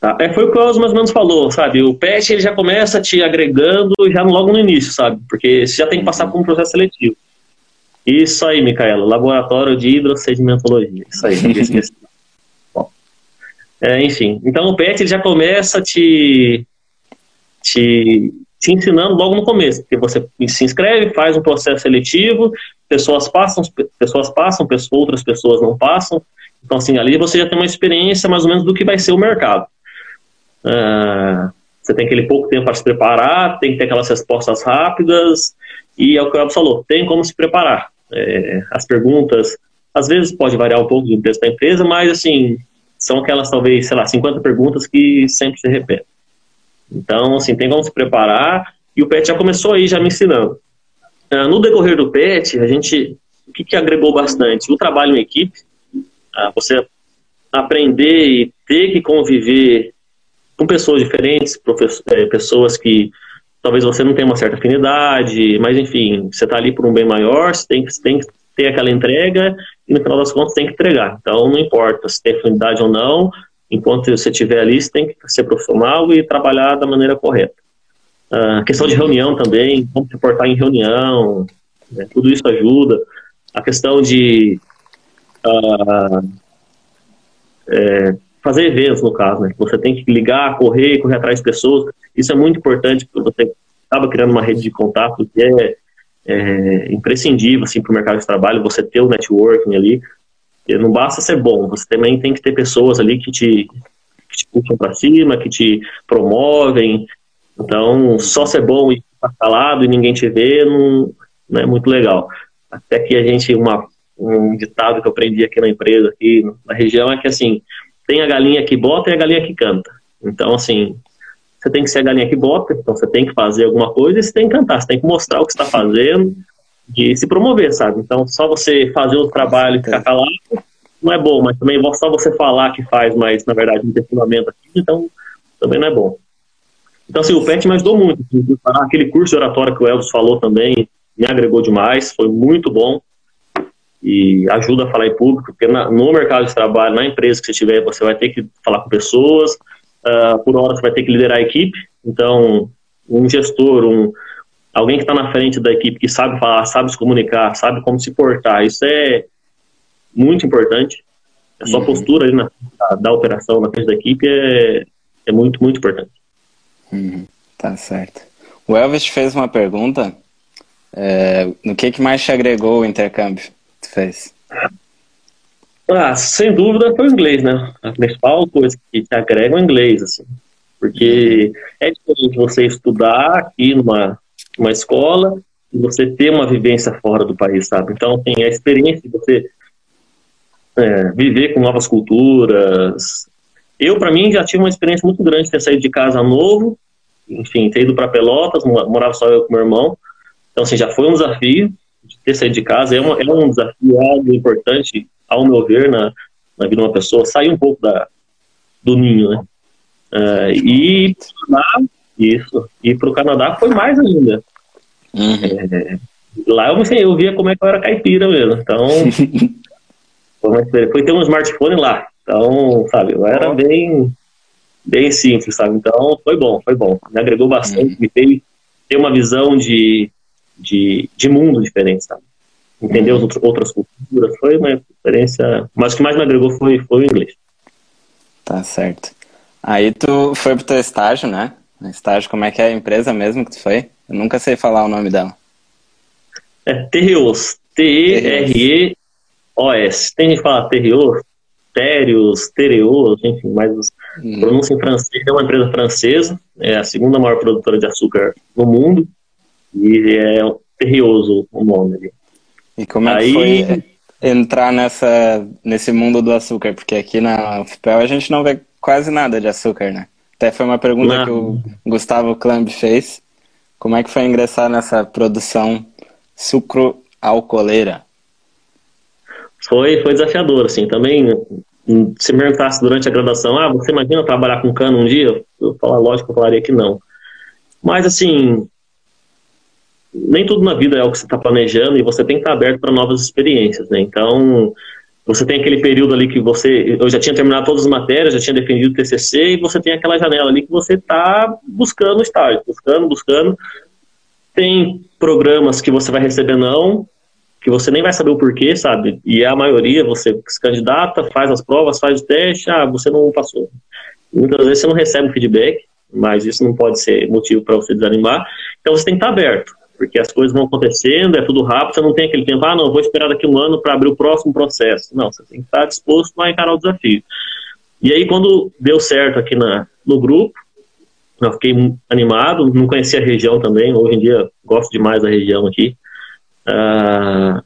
Tá? É, foi o que o Osmo mais ou menos falou, sabe? O PET ele já começa te agregando já logo no início, sabe? Porque você já tem que passar por um processo seletivo. Isso aí, Micaela, Laboratório de Hidrossedimentologia. Isso aí, não (laughs) esqueci. Bom, é, enfim, então o PET ele já começa te, te, te ensinando logo no começo, porque você se inscreve, faz um processo seletivo, pessoas passam, pessoas passam, outras pessoas não passam. Então, assim, ali você já tem uma experiência mais ou menos do que vai ser o mercado. Uh, você tem aquele pouco tempo para se preparar, tem que ter aquelas respostas rápidas, e é o que o Elvis falou, tem como se preparar. É, as perguntas, às vezes pode variar um pouco do preço da empresa, mas assim, são aquelas talvez, sei lá, 50 perguntas que sempre se repetem. Então, assim, tem como se preparar, e o PET já começou aí, já me ensinando. Uh, no decorrer do PET, a gente, o que, que agregou bastante? O trabalho em equipe, uh, você aprender e ter que conviver com pessoas diferentes, é, pessoas que talvez você não tenha uma certa afinidade, mas enfim, você está ali por um bem maior, você tem, que, tem que ter aquela entrega e no final das contas tem que entregar. Então não importa se tem afinidade ou não, enquanto você estiver ali, você tem que ser profissional e trabalhar da maneira correta. A uh, questão de reunião também, como se portar em reunião, né, tudo isso ajuda. A questão de uh, é, fazer eventos, no caso, né? Você tem que ligar, correr, correr atrás de pessoas. Isso é muito importante, porque você acaba criando uma rede de contato que é, é imprescindível, assim, para o mercado de trabalho, você ter o networking ali. E não basta ser bom, você também tem que ter pessoas ali que te, que te puxam para cima, que te promovem. Então, só ser bom e ficar calado e ninguém te vê não, não é muito legal. Até que a gente, uma, um ditado que eu aprendi aqui na empresa, aqui na região, é que assim, tem a galinha que bota e a galinha que canta. Então, assim, você tem que ser a galinha que bota, então você tem que fazer alguma coisa e você tem que cantar, você tem que mostrar o que está fazendo, de se promover, sabe? Então, só você fazer o trabalho e ficar calado não é bom, mas também só você falar que faz, mas na verdade não tem fundamento aqui, então também não é bom. Então, assim, o PET me ajudou muito. Aquele curso de oratória que o Elvis falou também me agregou demais, foi muito bom e ajuda a falar em público, porque na, no mercado de trabalho, na empresa que você tiver, você vai ter que falar com pessoas, uh, por hora você vai ter que liderar a equipe, então um gestor, um, alguém que está na frente da equipe, que sabe falar, sabe se comunicar, sabe como se portar, isso é muito importante. A sua uhum. postura ali na, da, da, operação, na frente da equipe é, é muito, muito importante. Uhum. Tá certo. O Elvis fez uma pergunta, é, no que, que mais te agregou o intercâmbio? fez? Ah, sem dúvida foi o inglês, né? A principal coisa que te agrega é o inglês, assim. Porque é diferente você estudar aqui numa, numa escola e você ter uma vivência fora do país, sabe? Então, tem a experiência de você é, viver com novas culturas. Eu, para mim, já tive uma experiência muito grande de ter saído de casa novo, enfim, ter ido para Pelotas, morava só eu com meu irmão. Então, assim, já foi um desafio de ter saído de casa. É, uma, é um desafio, algo importante, ao meu ver, na, na vida de uma pessoa, sair um pouco da, do ninho, né? Uh, e isso, e para o Canadá foi mais ainda. Uhum. É, lá eu, assim, eu via como é que eu era caipira mesmo. Então, (laughs) foi, foi ter um smartphone lá. Então, sabe, eu era bem, bem simples, sabe? Então, foi bom, foi bom. Me agregou bastante, uhum. me fez ter uma visão de de, de mundo diferente, sabe? Entender uhum. outras culturas, foi uma experiência, mas o que mais me agregou foi, foi o inglês. Tá certo. Aí tu foi pro teu estágio, né? Estágio, como é que é a empresa mesmo que tu foi? Eu nunca sei falar o nome dela. É Terreos, T-E-R-E-O-S. Tem gente que fala Terreos, Terios, Tereos, enfim, mas hum. pronúncia em francês. É uma empresa francesa, é a segunda maior produtora de açúcar no mundo. E é terrioso o nome ali. E como é que foi entrar nessa, nesse mundo do açúcar? Porque aqui na UFPEL a gente não vê quase nada de açúcar, né? Até foi uma pergunta não. que o Gustavo Clamb fez. Como é que foi ingressar nessa produção sucro-alcooleira? Foi, foi desafiador, assim. Também, se me perguntasse durante a graduação, ah, você imagina trabalhar com cano um dia? Eu falar, lógico, eu falaria que não. Mas, assim, nem tudo na vida é o que você está planejando e você tem que estar aberto para novas experiências, né? Então, você tem aquele período ali que você, eu já tinha terminado todas as matérias, já tinha defendido o TCC e você tem aquela janela ali que você está buscando estágio, buscando, buscando. Tem programas que você vai receber não, que você nem vai saber o porquê, sabe? E a maioria você se candidata, faz as provas, faz o teste, ah, você não passou. Muitas vezes você não recebe o feedback, mas isso não pode ser motivo para você desanimar. Então você tem que estar aberto porque as coisas vão acontecendo, é tudo rápido, você não tem aquele tempo, ah, não, vou esperar daqui um ano para abrir o próximo processo. Não, você tem que estar disposto a encarar o desafio. E aí, quando deu certo aqui na, no grupo, eu fiquei animado, não conhecia a região também, hoje em dia gosto demais da região aqui. Uh,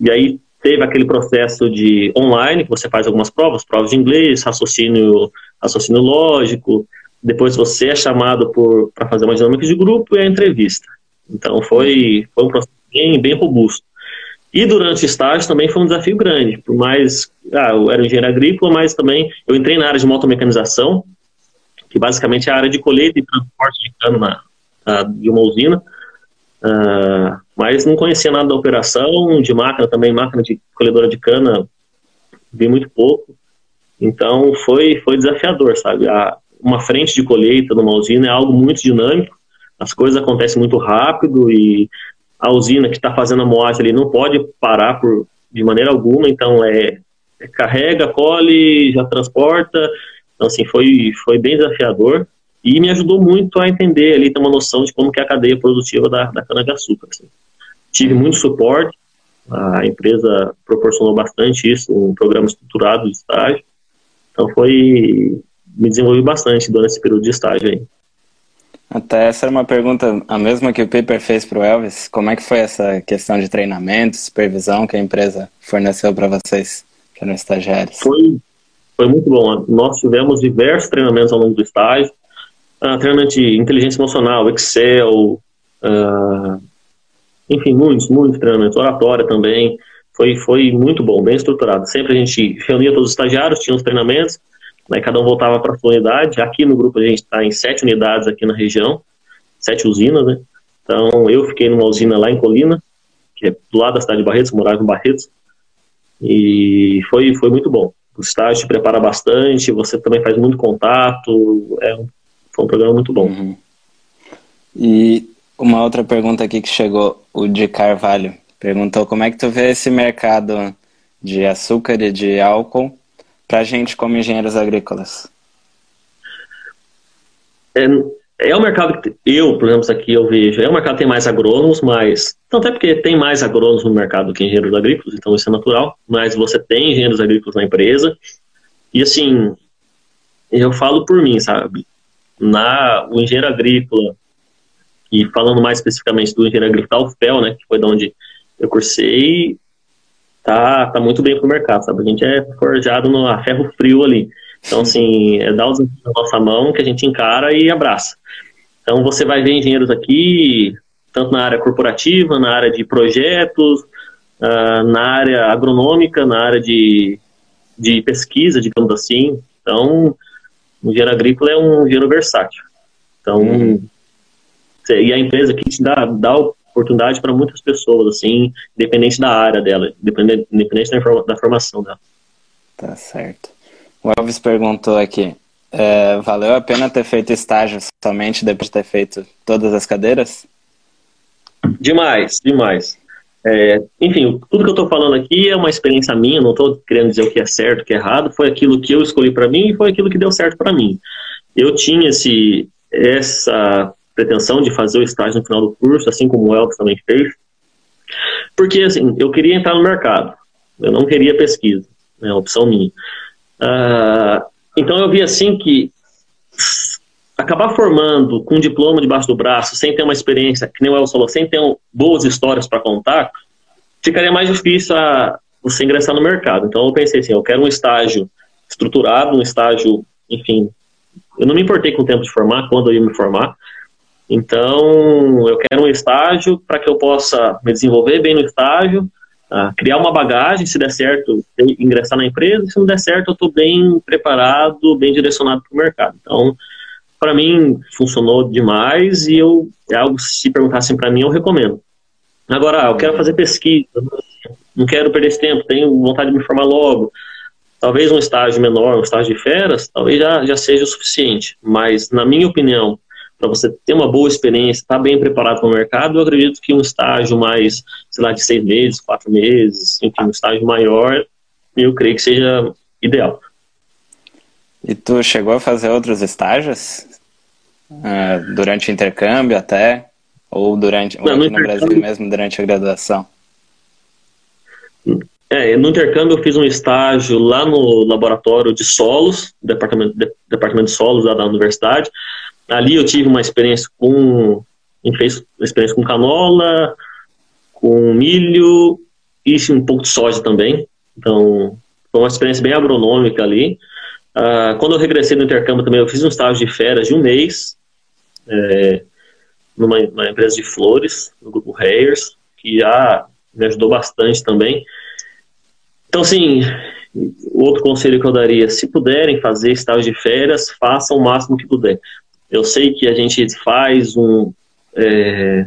e aí teve aquele processo de online, que você faz algumas provas, provas de inglês, raciocínio, raciocínio lógico, depois você é chamado para fazer uma dinâmica de grupo e a entrevista. Então foi, foi um processo bem, bem robusto. E durante o estágio também foi um desafio grande, por mais, ah, eu era engenheiro agrícola, mas também eu entrei na área de motomecanização, que basicamente é a área de colheita e transporte de cano na, na de uma usina, uh, mas não conhecia nada da operação, de máquina também, máquina de colhedora de cana, vi muito pouco, então foi, foi desafiador, sabe, a, uma frente de colheita numa usina é algo muito dinâmico, as coisas acontecem muito rápido e a usina que está fazendo a moagem ali não pode parar por, de maneira alguma, então é, é, carrega, colhe, já transporta, então assim, foi, foi bem desafiador e me ajudou muito a entender ali, ter uma noção de como que é a cadeia produtiva da, da cana-de-açúcar. Assim. Tive muito suporte, a empresa proporcionou bastante isso, um programa estruturado de estágio, então foi, me desenvolvi bastante durante esse período de estágio aí. Até essa era uma pergunta, a mesma que o Piper fez para o Elvis. Como é que foi essa questão de treinamento, supervisão que a empresa forneceu para vocês, que eram estagiários? Foi, foi muito bom. Nós tivemos diversos treinamentos ao longo do estágio. uh, treinamento de inteligência emocional, Excel, uh, enfim, muitos, muitos treinamentos, oratória também. Foi, foi muito bom, bem estruturado. Sempre a gente reunia todos os estagiários, tinha os treinamentos, né, cada um voltava para sua unidade. Aqui no grupo a gente está em sete unidades aqui na região, sete usinas, né? Então eu fiquei numa usina lá em Colina, que é do lado da cidade de Barretos, morava em Barretos, e foi, foi muito bom. O estágio te prepara bastante, você também faz muito contato, é foi um programa muito bom. Uhum. E uma outra pergunta aqui que chegou, o de Carvalho, perguntou como é que tu vê esse mercado de açúcar e de álcool para gente como engenheiros agrícolas? É, é mercado que eu, por exemplo, aqui eu vejo, é um mercado que tem mais agrônomos, mas. Tanto é porque tem mais agrônomos no mercado do que engenheiros agrícolas, então isso é natural, mas você tem engenheiros agrícolas na empresa. E assim, eu falo por mim, sabe? Na, o engenheiro agrícola, e falando mais especificamente do engenheiro agrícola, o FEL, né, que foi de onde eu cursei, tá, tá muito bem pro mercado, sabe? A gente é forjado no a ferro frio ali. Então, assim, é dar os na nossa mão que a gente encara e abraça. Então, você vai ver engenheiros aqui, tanto na área corporativa, na área de projetos, uh, na área agronômica, na área de, de pesquisa, digamos assim. Então, o engenheiro agrícola é um engenheiro versátil. Então, uhum. e a empresa aqui te dá, dá oportunidade para muitas pessoas, assim, independente da área dela, independente, da, da formação dela. Tá certo. O Elvis perguntou aqui: é, valeu a pena ter feito estágio somente depois de ter feito todas as cadeiras? Demais, demais. É, enfim, tudo que eu estou falando aqui é uma experiência minha, não estou querendo dizer o que é certo, o que é errado, foi aquilo que eu escolhi para mim e foi aquilo que deu certo para mim. Eu tinha esse, essa pretensão de fazer o estágio no final do curso, assim como o Elvis também fez, porque assim, eu queria entrar no mercado, eu não queria pesquisa, é uma opção minha. Uh, então eu vi assim que acabar formando com um diploma debaixo do braço, sem ter uma experiência, que nem o Elson falou, sem ter um, boas histórias para contar, ficaria mais difícil a, você ingressar no mercado. Então eu pensei assim, eu quero um estágio estruturado, um estágio, enfim, eu não me importei com o tempo de formar, quando eu ia me formar. Então, eu quero um estágio para que eu possa me desenvolver bem no estágio, uh, criar uma bagagem, se der certo, ingressar na empresa, se não der certo, eu estou bem preparado, bem direcionado para o mercado. Então, para mim, funcionou demais e eu, é algo, se perguntassem para mim, eu recomendo. Agora, eu quero fazer pesquisa, não quero perder esse tempo, tenho vontade de me formar logo. Talvez um estágio menor, um estágio de feras, talvez já, já seja o suficiente. Mas, na minha opinião, para você ter uma boa experiência, estar tá bem preparado para o mercado, eu acredito que um estágio mais, sei lá, de seis meses, quatro meses, enfim, um estágio maior, eu creio que seja ideal. E tu chegou a fazer outros estágios? Uh, durante o intercâmbio até? Ou durante ou Não, no, no Brasil mesmo, durante a graduação? É, no intercâmbio eu fiz um estágio lá no laboratório de solos, departamento, de, departamento de solos da universidade, Ali eu tive uma experiência com. Uma experiência com canola, com milho e um pouco de soja também. Então, foi uma experiência bem agronômica ali. Uh, quando eu regressei do intercâmbio também, eu fiz um estágio de férias de um mês, é, numa, empresa de flores, no grupo Hayers, que já me ajudou bastante também. Então, assim, outro conselho que eu daria, se puderem fazer estágio de férias, façam o máximo que puder. Eu sei que a gente faz um. É,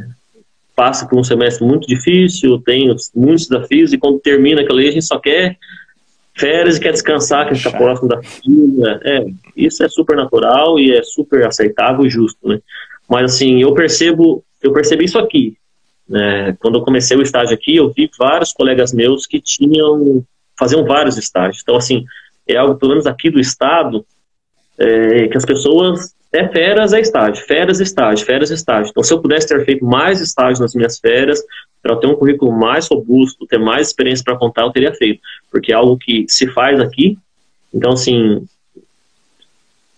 passa por um semestre muito difícil, tem muitos desafios, e quando termina aquilo ali, a gente só quer férias e quer descansar, quer ficar próximo da família. É, isso é super natural e é super aceitável e justo, né? Mas assim, eu percebo, eu percebi isso aqui. Né? Quando eu comecei o estágio aqui, eu vi vários colegas meus que tinham, faziam vários estágios. Então, assim, é algo, pelo menos aqui do estado, é, que as pessoas é férias, é estágio, férias, estágio, férias, estágio. Então, se eu pudesse ter feito mais estágios nas minhas férias, para ter um currículo mais robusto, ter mais experiência para contar, eu teria feito. Porque é algo que se faz aqui. Então, assim,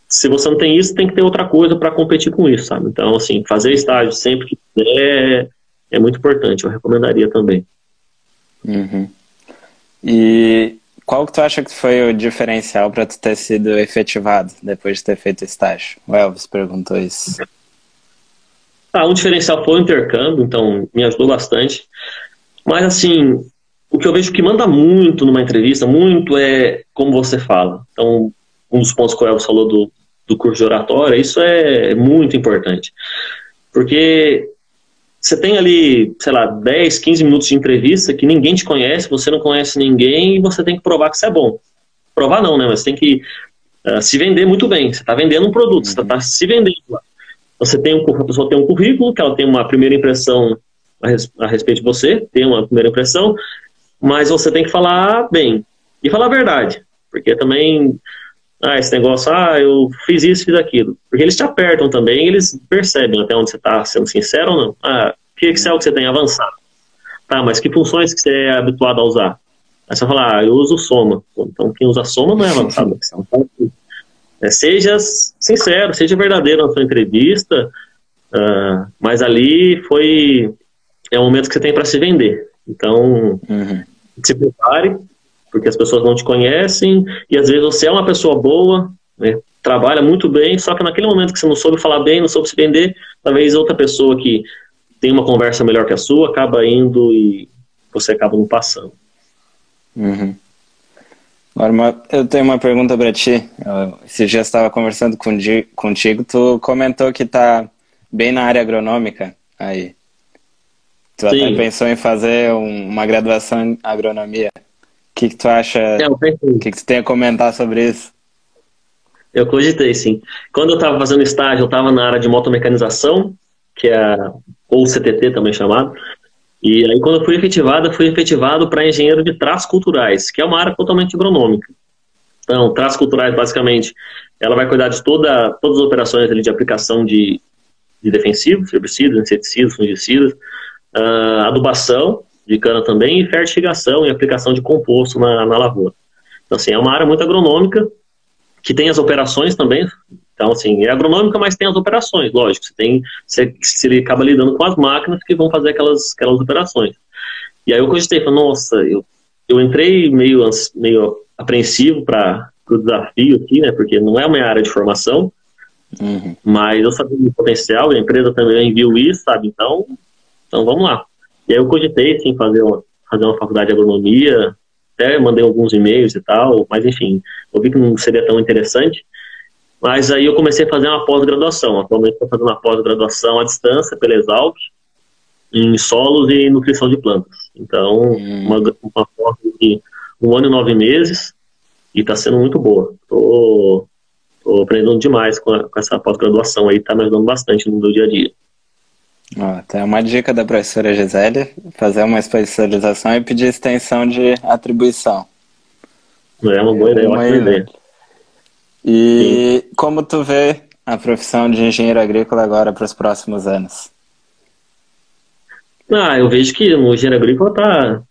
se você não tem isso, tem que ter outra coisa para competir com isso, sabe? Então, assim, fazer estágio sempre que puder é muito importante. Eu recomendaria também. Uhum. E qual que tu acha que foi o diferencial para tu ter sido efetivado depois de ter feito estágio? O Elvis perguntou isso. Ah, um diferencial foi o intercâmbio, então me ajudou bastante. Mas assim, o que eu vejo que manda muito numa entrevista, muito é como você fala. Então, um dos pontos que o Elvis falou do, do curso de oratória, isso é muito importante. Porque você tem ali, sei lá, 10, 15 minutos de entrevista que ninguém te conhece, você não conhece ninguém e você tem que provar que você é bom. Provar não, né? Mas tem que uh, se vender muito bem. Você está vendendo um produto, você está se vendendo lá. Você tem um, a pessoa tem um currículo, que ela tem uma primeira impressão a, res, a respeito de você, tem uma primeira impressão, mas você tem que falar bem e falar a verdade. Porque também ah, esse negócio, ah, eu fiz isso, fiz aquilo. Porque eles te apertam também, eles percebem até onde você está sendo sincero ou não. Ah, que Excel que você tem avançado? Tá, mas que funções que você é habituado a usar? Aí você vai falar, ah, eu uso soma. Então, quem usa soma não é avançado no Excel. Então, é, seja sincero, seja verdadeiro na sua entrevista, uh, mas ali foi é o momento que você tem para se vender. Então, uhum. se prepare, porque as pessoas não te conhecem e às vezes você é uma pessoa boa, né, trabalha muito bem, só que naquele momento que você não soube falar bem, não soube se vender, talvez outra pessoa que tem uma conversa melhor que a sua acaba indo e você acaba não passando. Uhum. Eu tenho uma pergunta para ti. Esse dia estava conversando contigo, tu comentou que está bem na área agronômica aí. Tu Sim. até pensou em fazer um, uma graduação em agronomia que, que tu acha? É, o que, que tu tem a comentar sobre isso? Eu cogitei, sim. Quando eu estava fazendo estágio, eu estava na área de motomecanização, que é ou CTT também chamado. E aí, quando eu fui efetivado, eu fui efetivado para engenheiro de traços culturais, que é uma área totalmente agronômica. Então, traços culturais, basicamente, ela vai cuidar de toda, todas as operações ali de aplicação de, de defensivos, herbicidas, inseticidas, fungicidas, uh, adubação, de cana também, e fertigação e aplicação de composto na, na lavoura. Então, assim, é uma área muito agronômica, que tem as operações também. Então, assim, é agronômica, mas tem as operações, lógico. Você tem, você, você acaba lidando com as máquinas que vão fazer aquelas, aquelas operações. E aí eu cogitei, falei, nossa, eu, eu entrei meio, meio apreensivo para o desafio aqui, né, porque não é uma área de formação, uhum. mas eu sabia do potencial, a empresa também viu isso, sabe, então, então vamos lá. E aí eu cogitei, sim, fazer uma, fazer uma faculdade de agronomia, até mandei alguns e-mails e tal, mas enfim, eu vi que não seria tão interessante. Mas aí eu comecei a fazer uma pós-graduação. Atualmente estou fazendo uma pós-graduação à distância pela Exalc, em solos e nutrição de plantas. Então, hum. uma, uma pós de um ano e nove meses, e está sendo muito boa. Estou aprendendo demais com, a, com essa pós-graduação aí, está me ajudando bastante no meu dia a dia. Tem uma dica da professora Gisele, fazer uma especialização e pedir extensão de atribuição. É uma boa ideia, uma ótima ideia. E Sim. como tu vê a profissão de engenheiro agrícola agora para os próximos anos? Ah, eu vejo que o engenheiro agrícola está,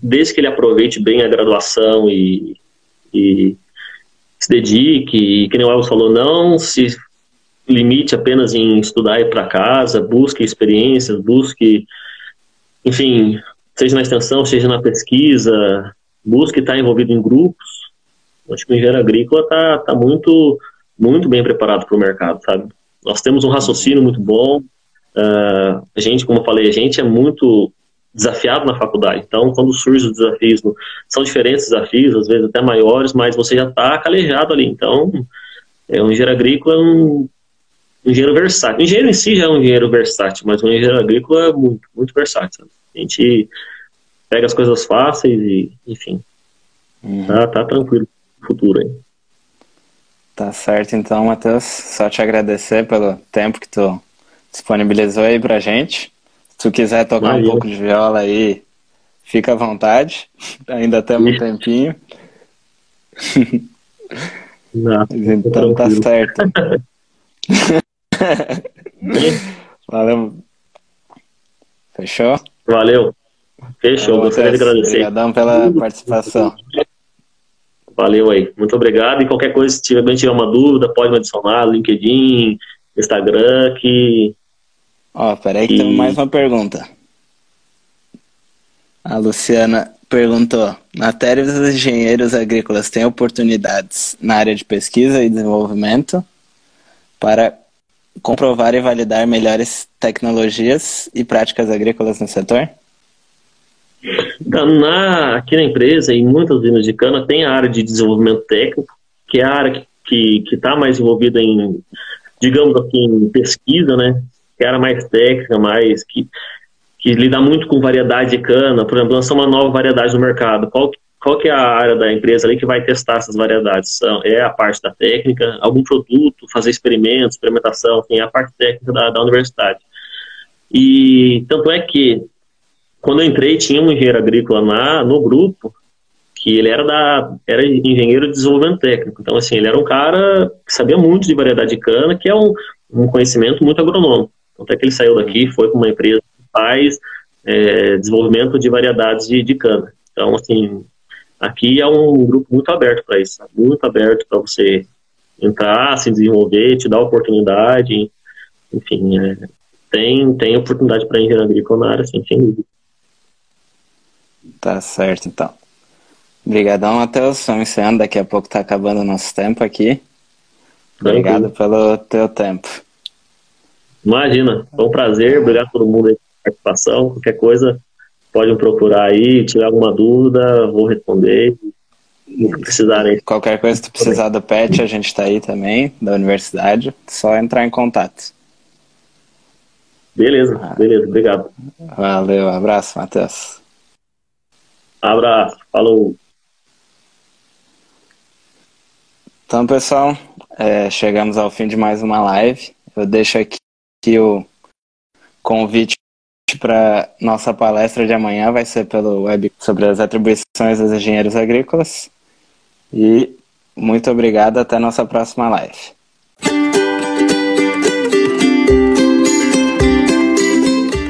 desde que ele aproveite bem a graduação e, e se dedique, e que nem o Elvis falou, não se limite apenas em estudar e ir para casa, busque experiências, busque, enfim, seja na extensão, seja na pesquisa, busque estar envolvido em grupos. Acho que o engenheiro agrícola está tá muito, muito bem preparado para o mercado, sabe? Nós temos um raciocínio muito bom. Uh, a gente, como eu falei, a gente é muito desafiado na faculdade. Então, quando surgem os desafios, são diferentes desafios, às vezes até maiores, mas você já está calejado ali. Então, é, um engenheiro agrícola é um engenheiro versátil. O engenheiro em si já é um engenheiro versátil, mas o engenheiro agrícola é muito, muito versátil. A gente pega as coisas fáceis e, enfim, uhum. tá, tá tranquilo no futuro aí. Tá certo, então, Matheus. Só te agradecer pelo tempo que tu disponibilizou aí pra gente. Se tu quiser tocar um pouco de viola aí, fica à vontade. (laughs) Ainda temos um tempinho. Não, (laughs) então tá certo. (laughs) (laughs) Valeu. Fechou? Valeu. Fechou. Valeu, Gostaria de agradecer. Obrigadão pela participação. Valeu aí. Muito obrigado. E qualquer coisa, se tiver, tiver uma dúvida, pode me adicionar no LinkedIn, Instagram, que. Ó, peraí que, que tem mais uma pergunta. A Luciana perguntou: na Teres, os engenheiros agrícolas têm oportunidades na área de pesquisa e desenvolvimento para comprovar e validar melhores tecnologias e práticas agrícolas no setor? Então, na, aqui na empresa, em muitas usinas de cana, tem a área de desenvolvimento técnico, que é a área que está mais envolvida em, digamos assim, pesquisa, né? Que é a área mais técnica, mais que, que lida muito com variedade de cana. Por exemplo, lançar uma nova variedade no mercado. Qual, qual que é a área da empresa ali que vai testar essas variedades? É a parte da técnica, algum produto, fazer experimentos, experimentação, enfim, é a parte técnica da, da universidade. E tanto é que quando eu entrei, tinha um engenheiro agrícola na, no grupo que ele era da era engenheiro de desenvolvimento técnico. Então, assim, ele era um cara que sabia muito de variedade de cana, que é um, um conhecimento muito agronômico. Até que ele saiu daqui, foi para uma empresa que faz é, desenvolvimento de variedades de, de cana. Então, assim, aqui é um grupo muito aberto para isso, muito aberto para você entrar, se desenvolver, te dar oportunidade, enfim, é, tem, tem oportunidade para engenheiro agrícola na área, sem dúvida. Tá certo, então. Obrigadão, Matheus. Vamos encerrando. Daqui a pouco tá acabando o nosso tempo aqui. Obrigado pelo teu tempo. Imagina, foi um prazer. Obrigado a todo mundo aí pela participação. Qualquer coisa, pode me procurar aí. Tiver alguma dúvida, vou responder. Precisarem. Qualquer coisa que tu precisar do PET, a gente está aí também, da universidade. Só entrar em contato. Beleza, beleza. Obrigado. Valeu, abraço, Matheus. Abraço, falou. Então, pessoal, é, chegamos ao fim de mais uma live. Eu deixo aqui, aqui o convite para nossa palestra de amanhã, vai ser pelo web sobre as atribuições dos engenheiros agrícolas. E muito obrigado, até nossa próxima live.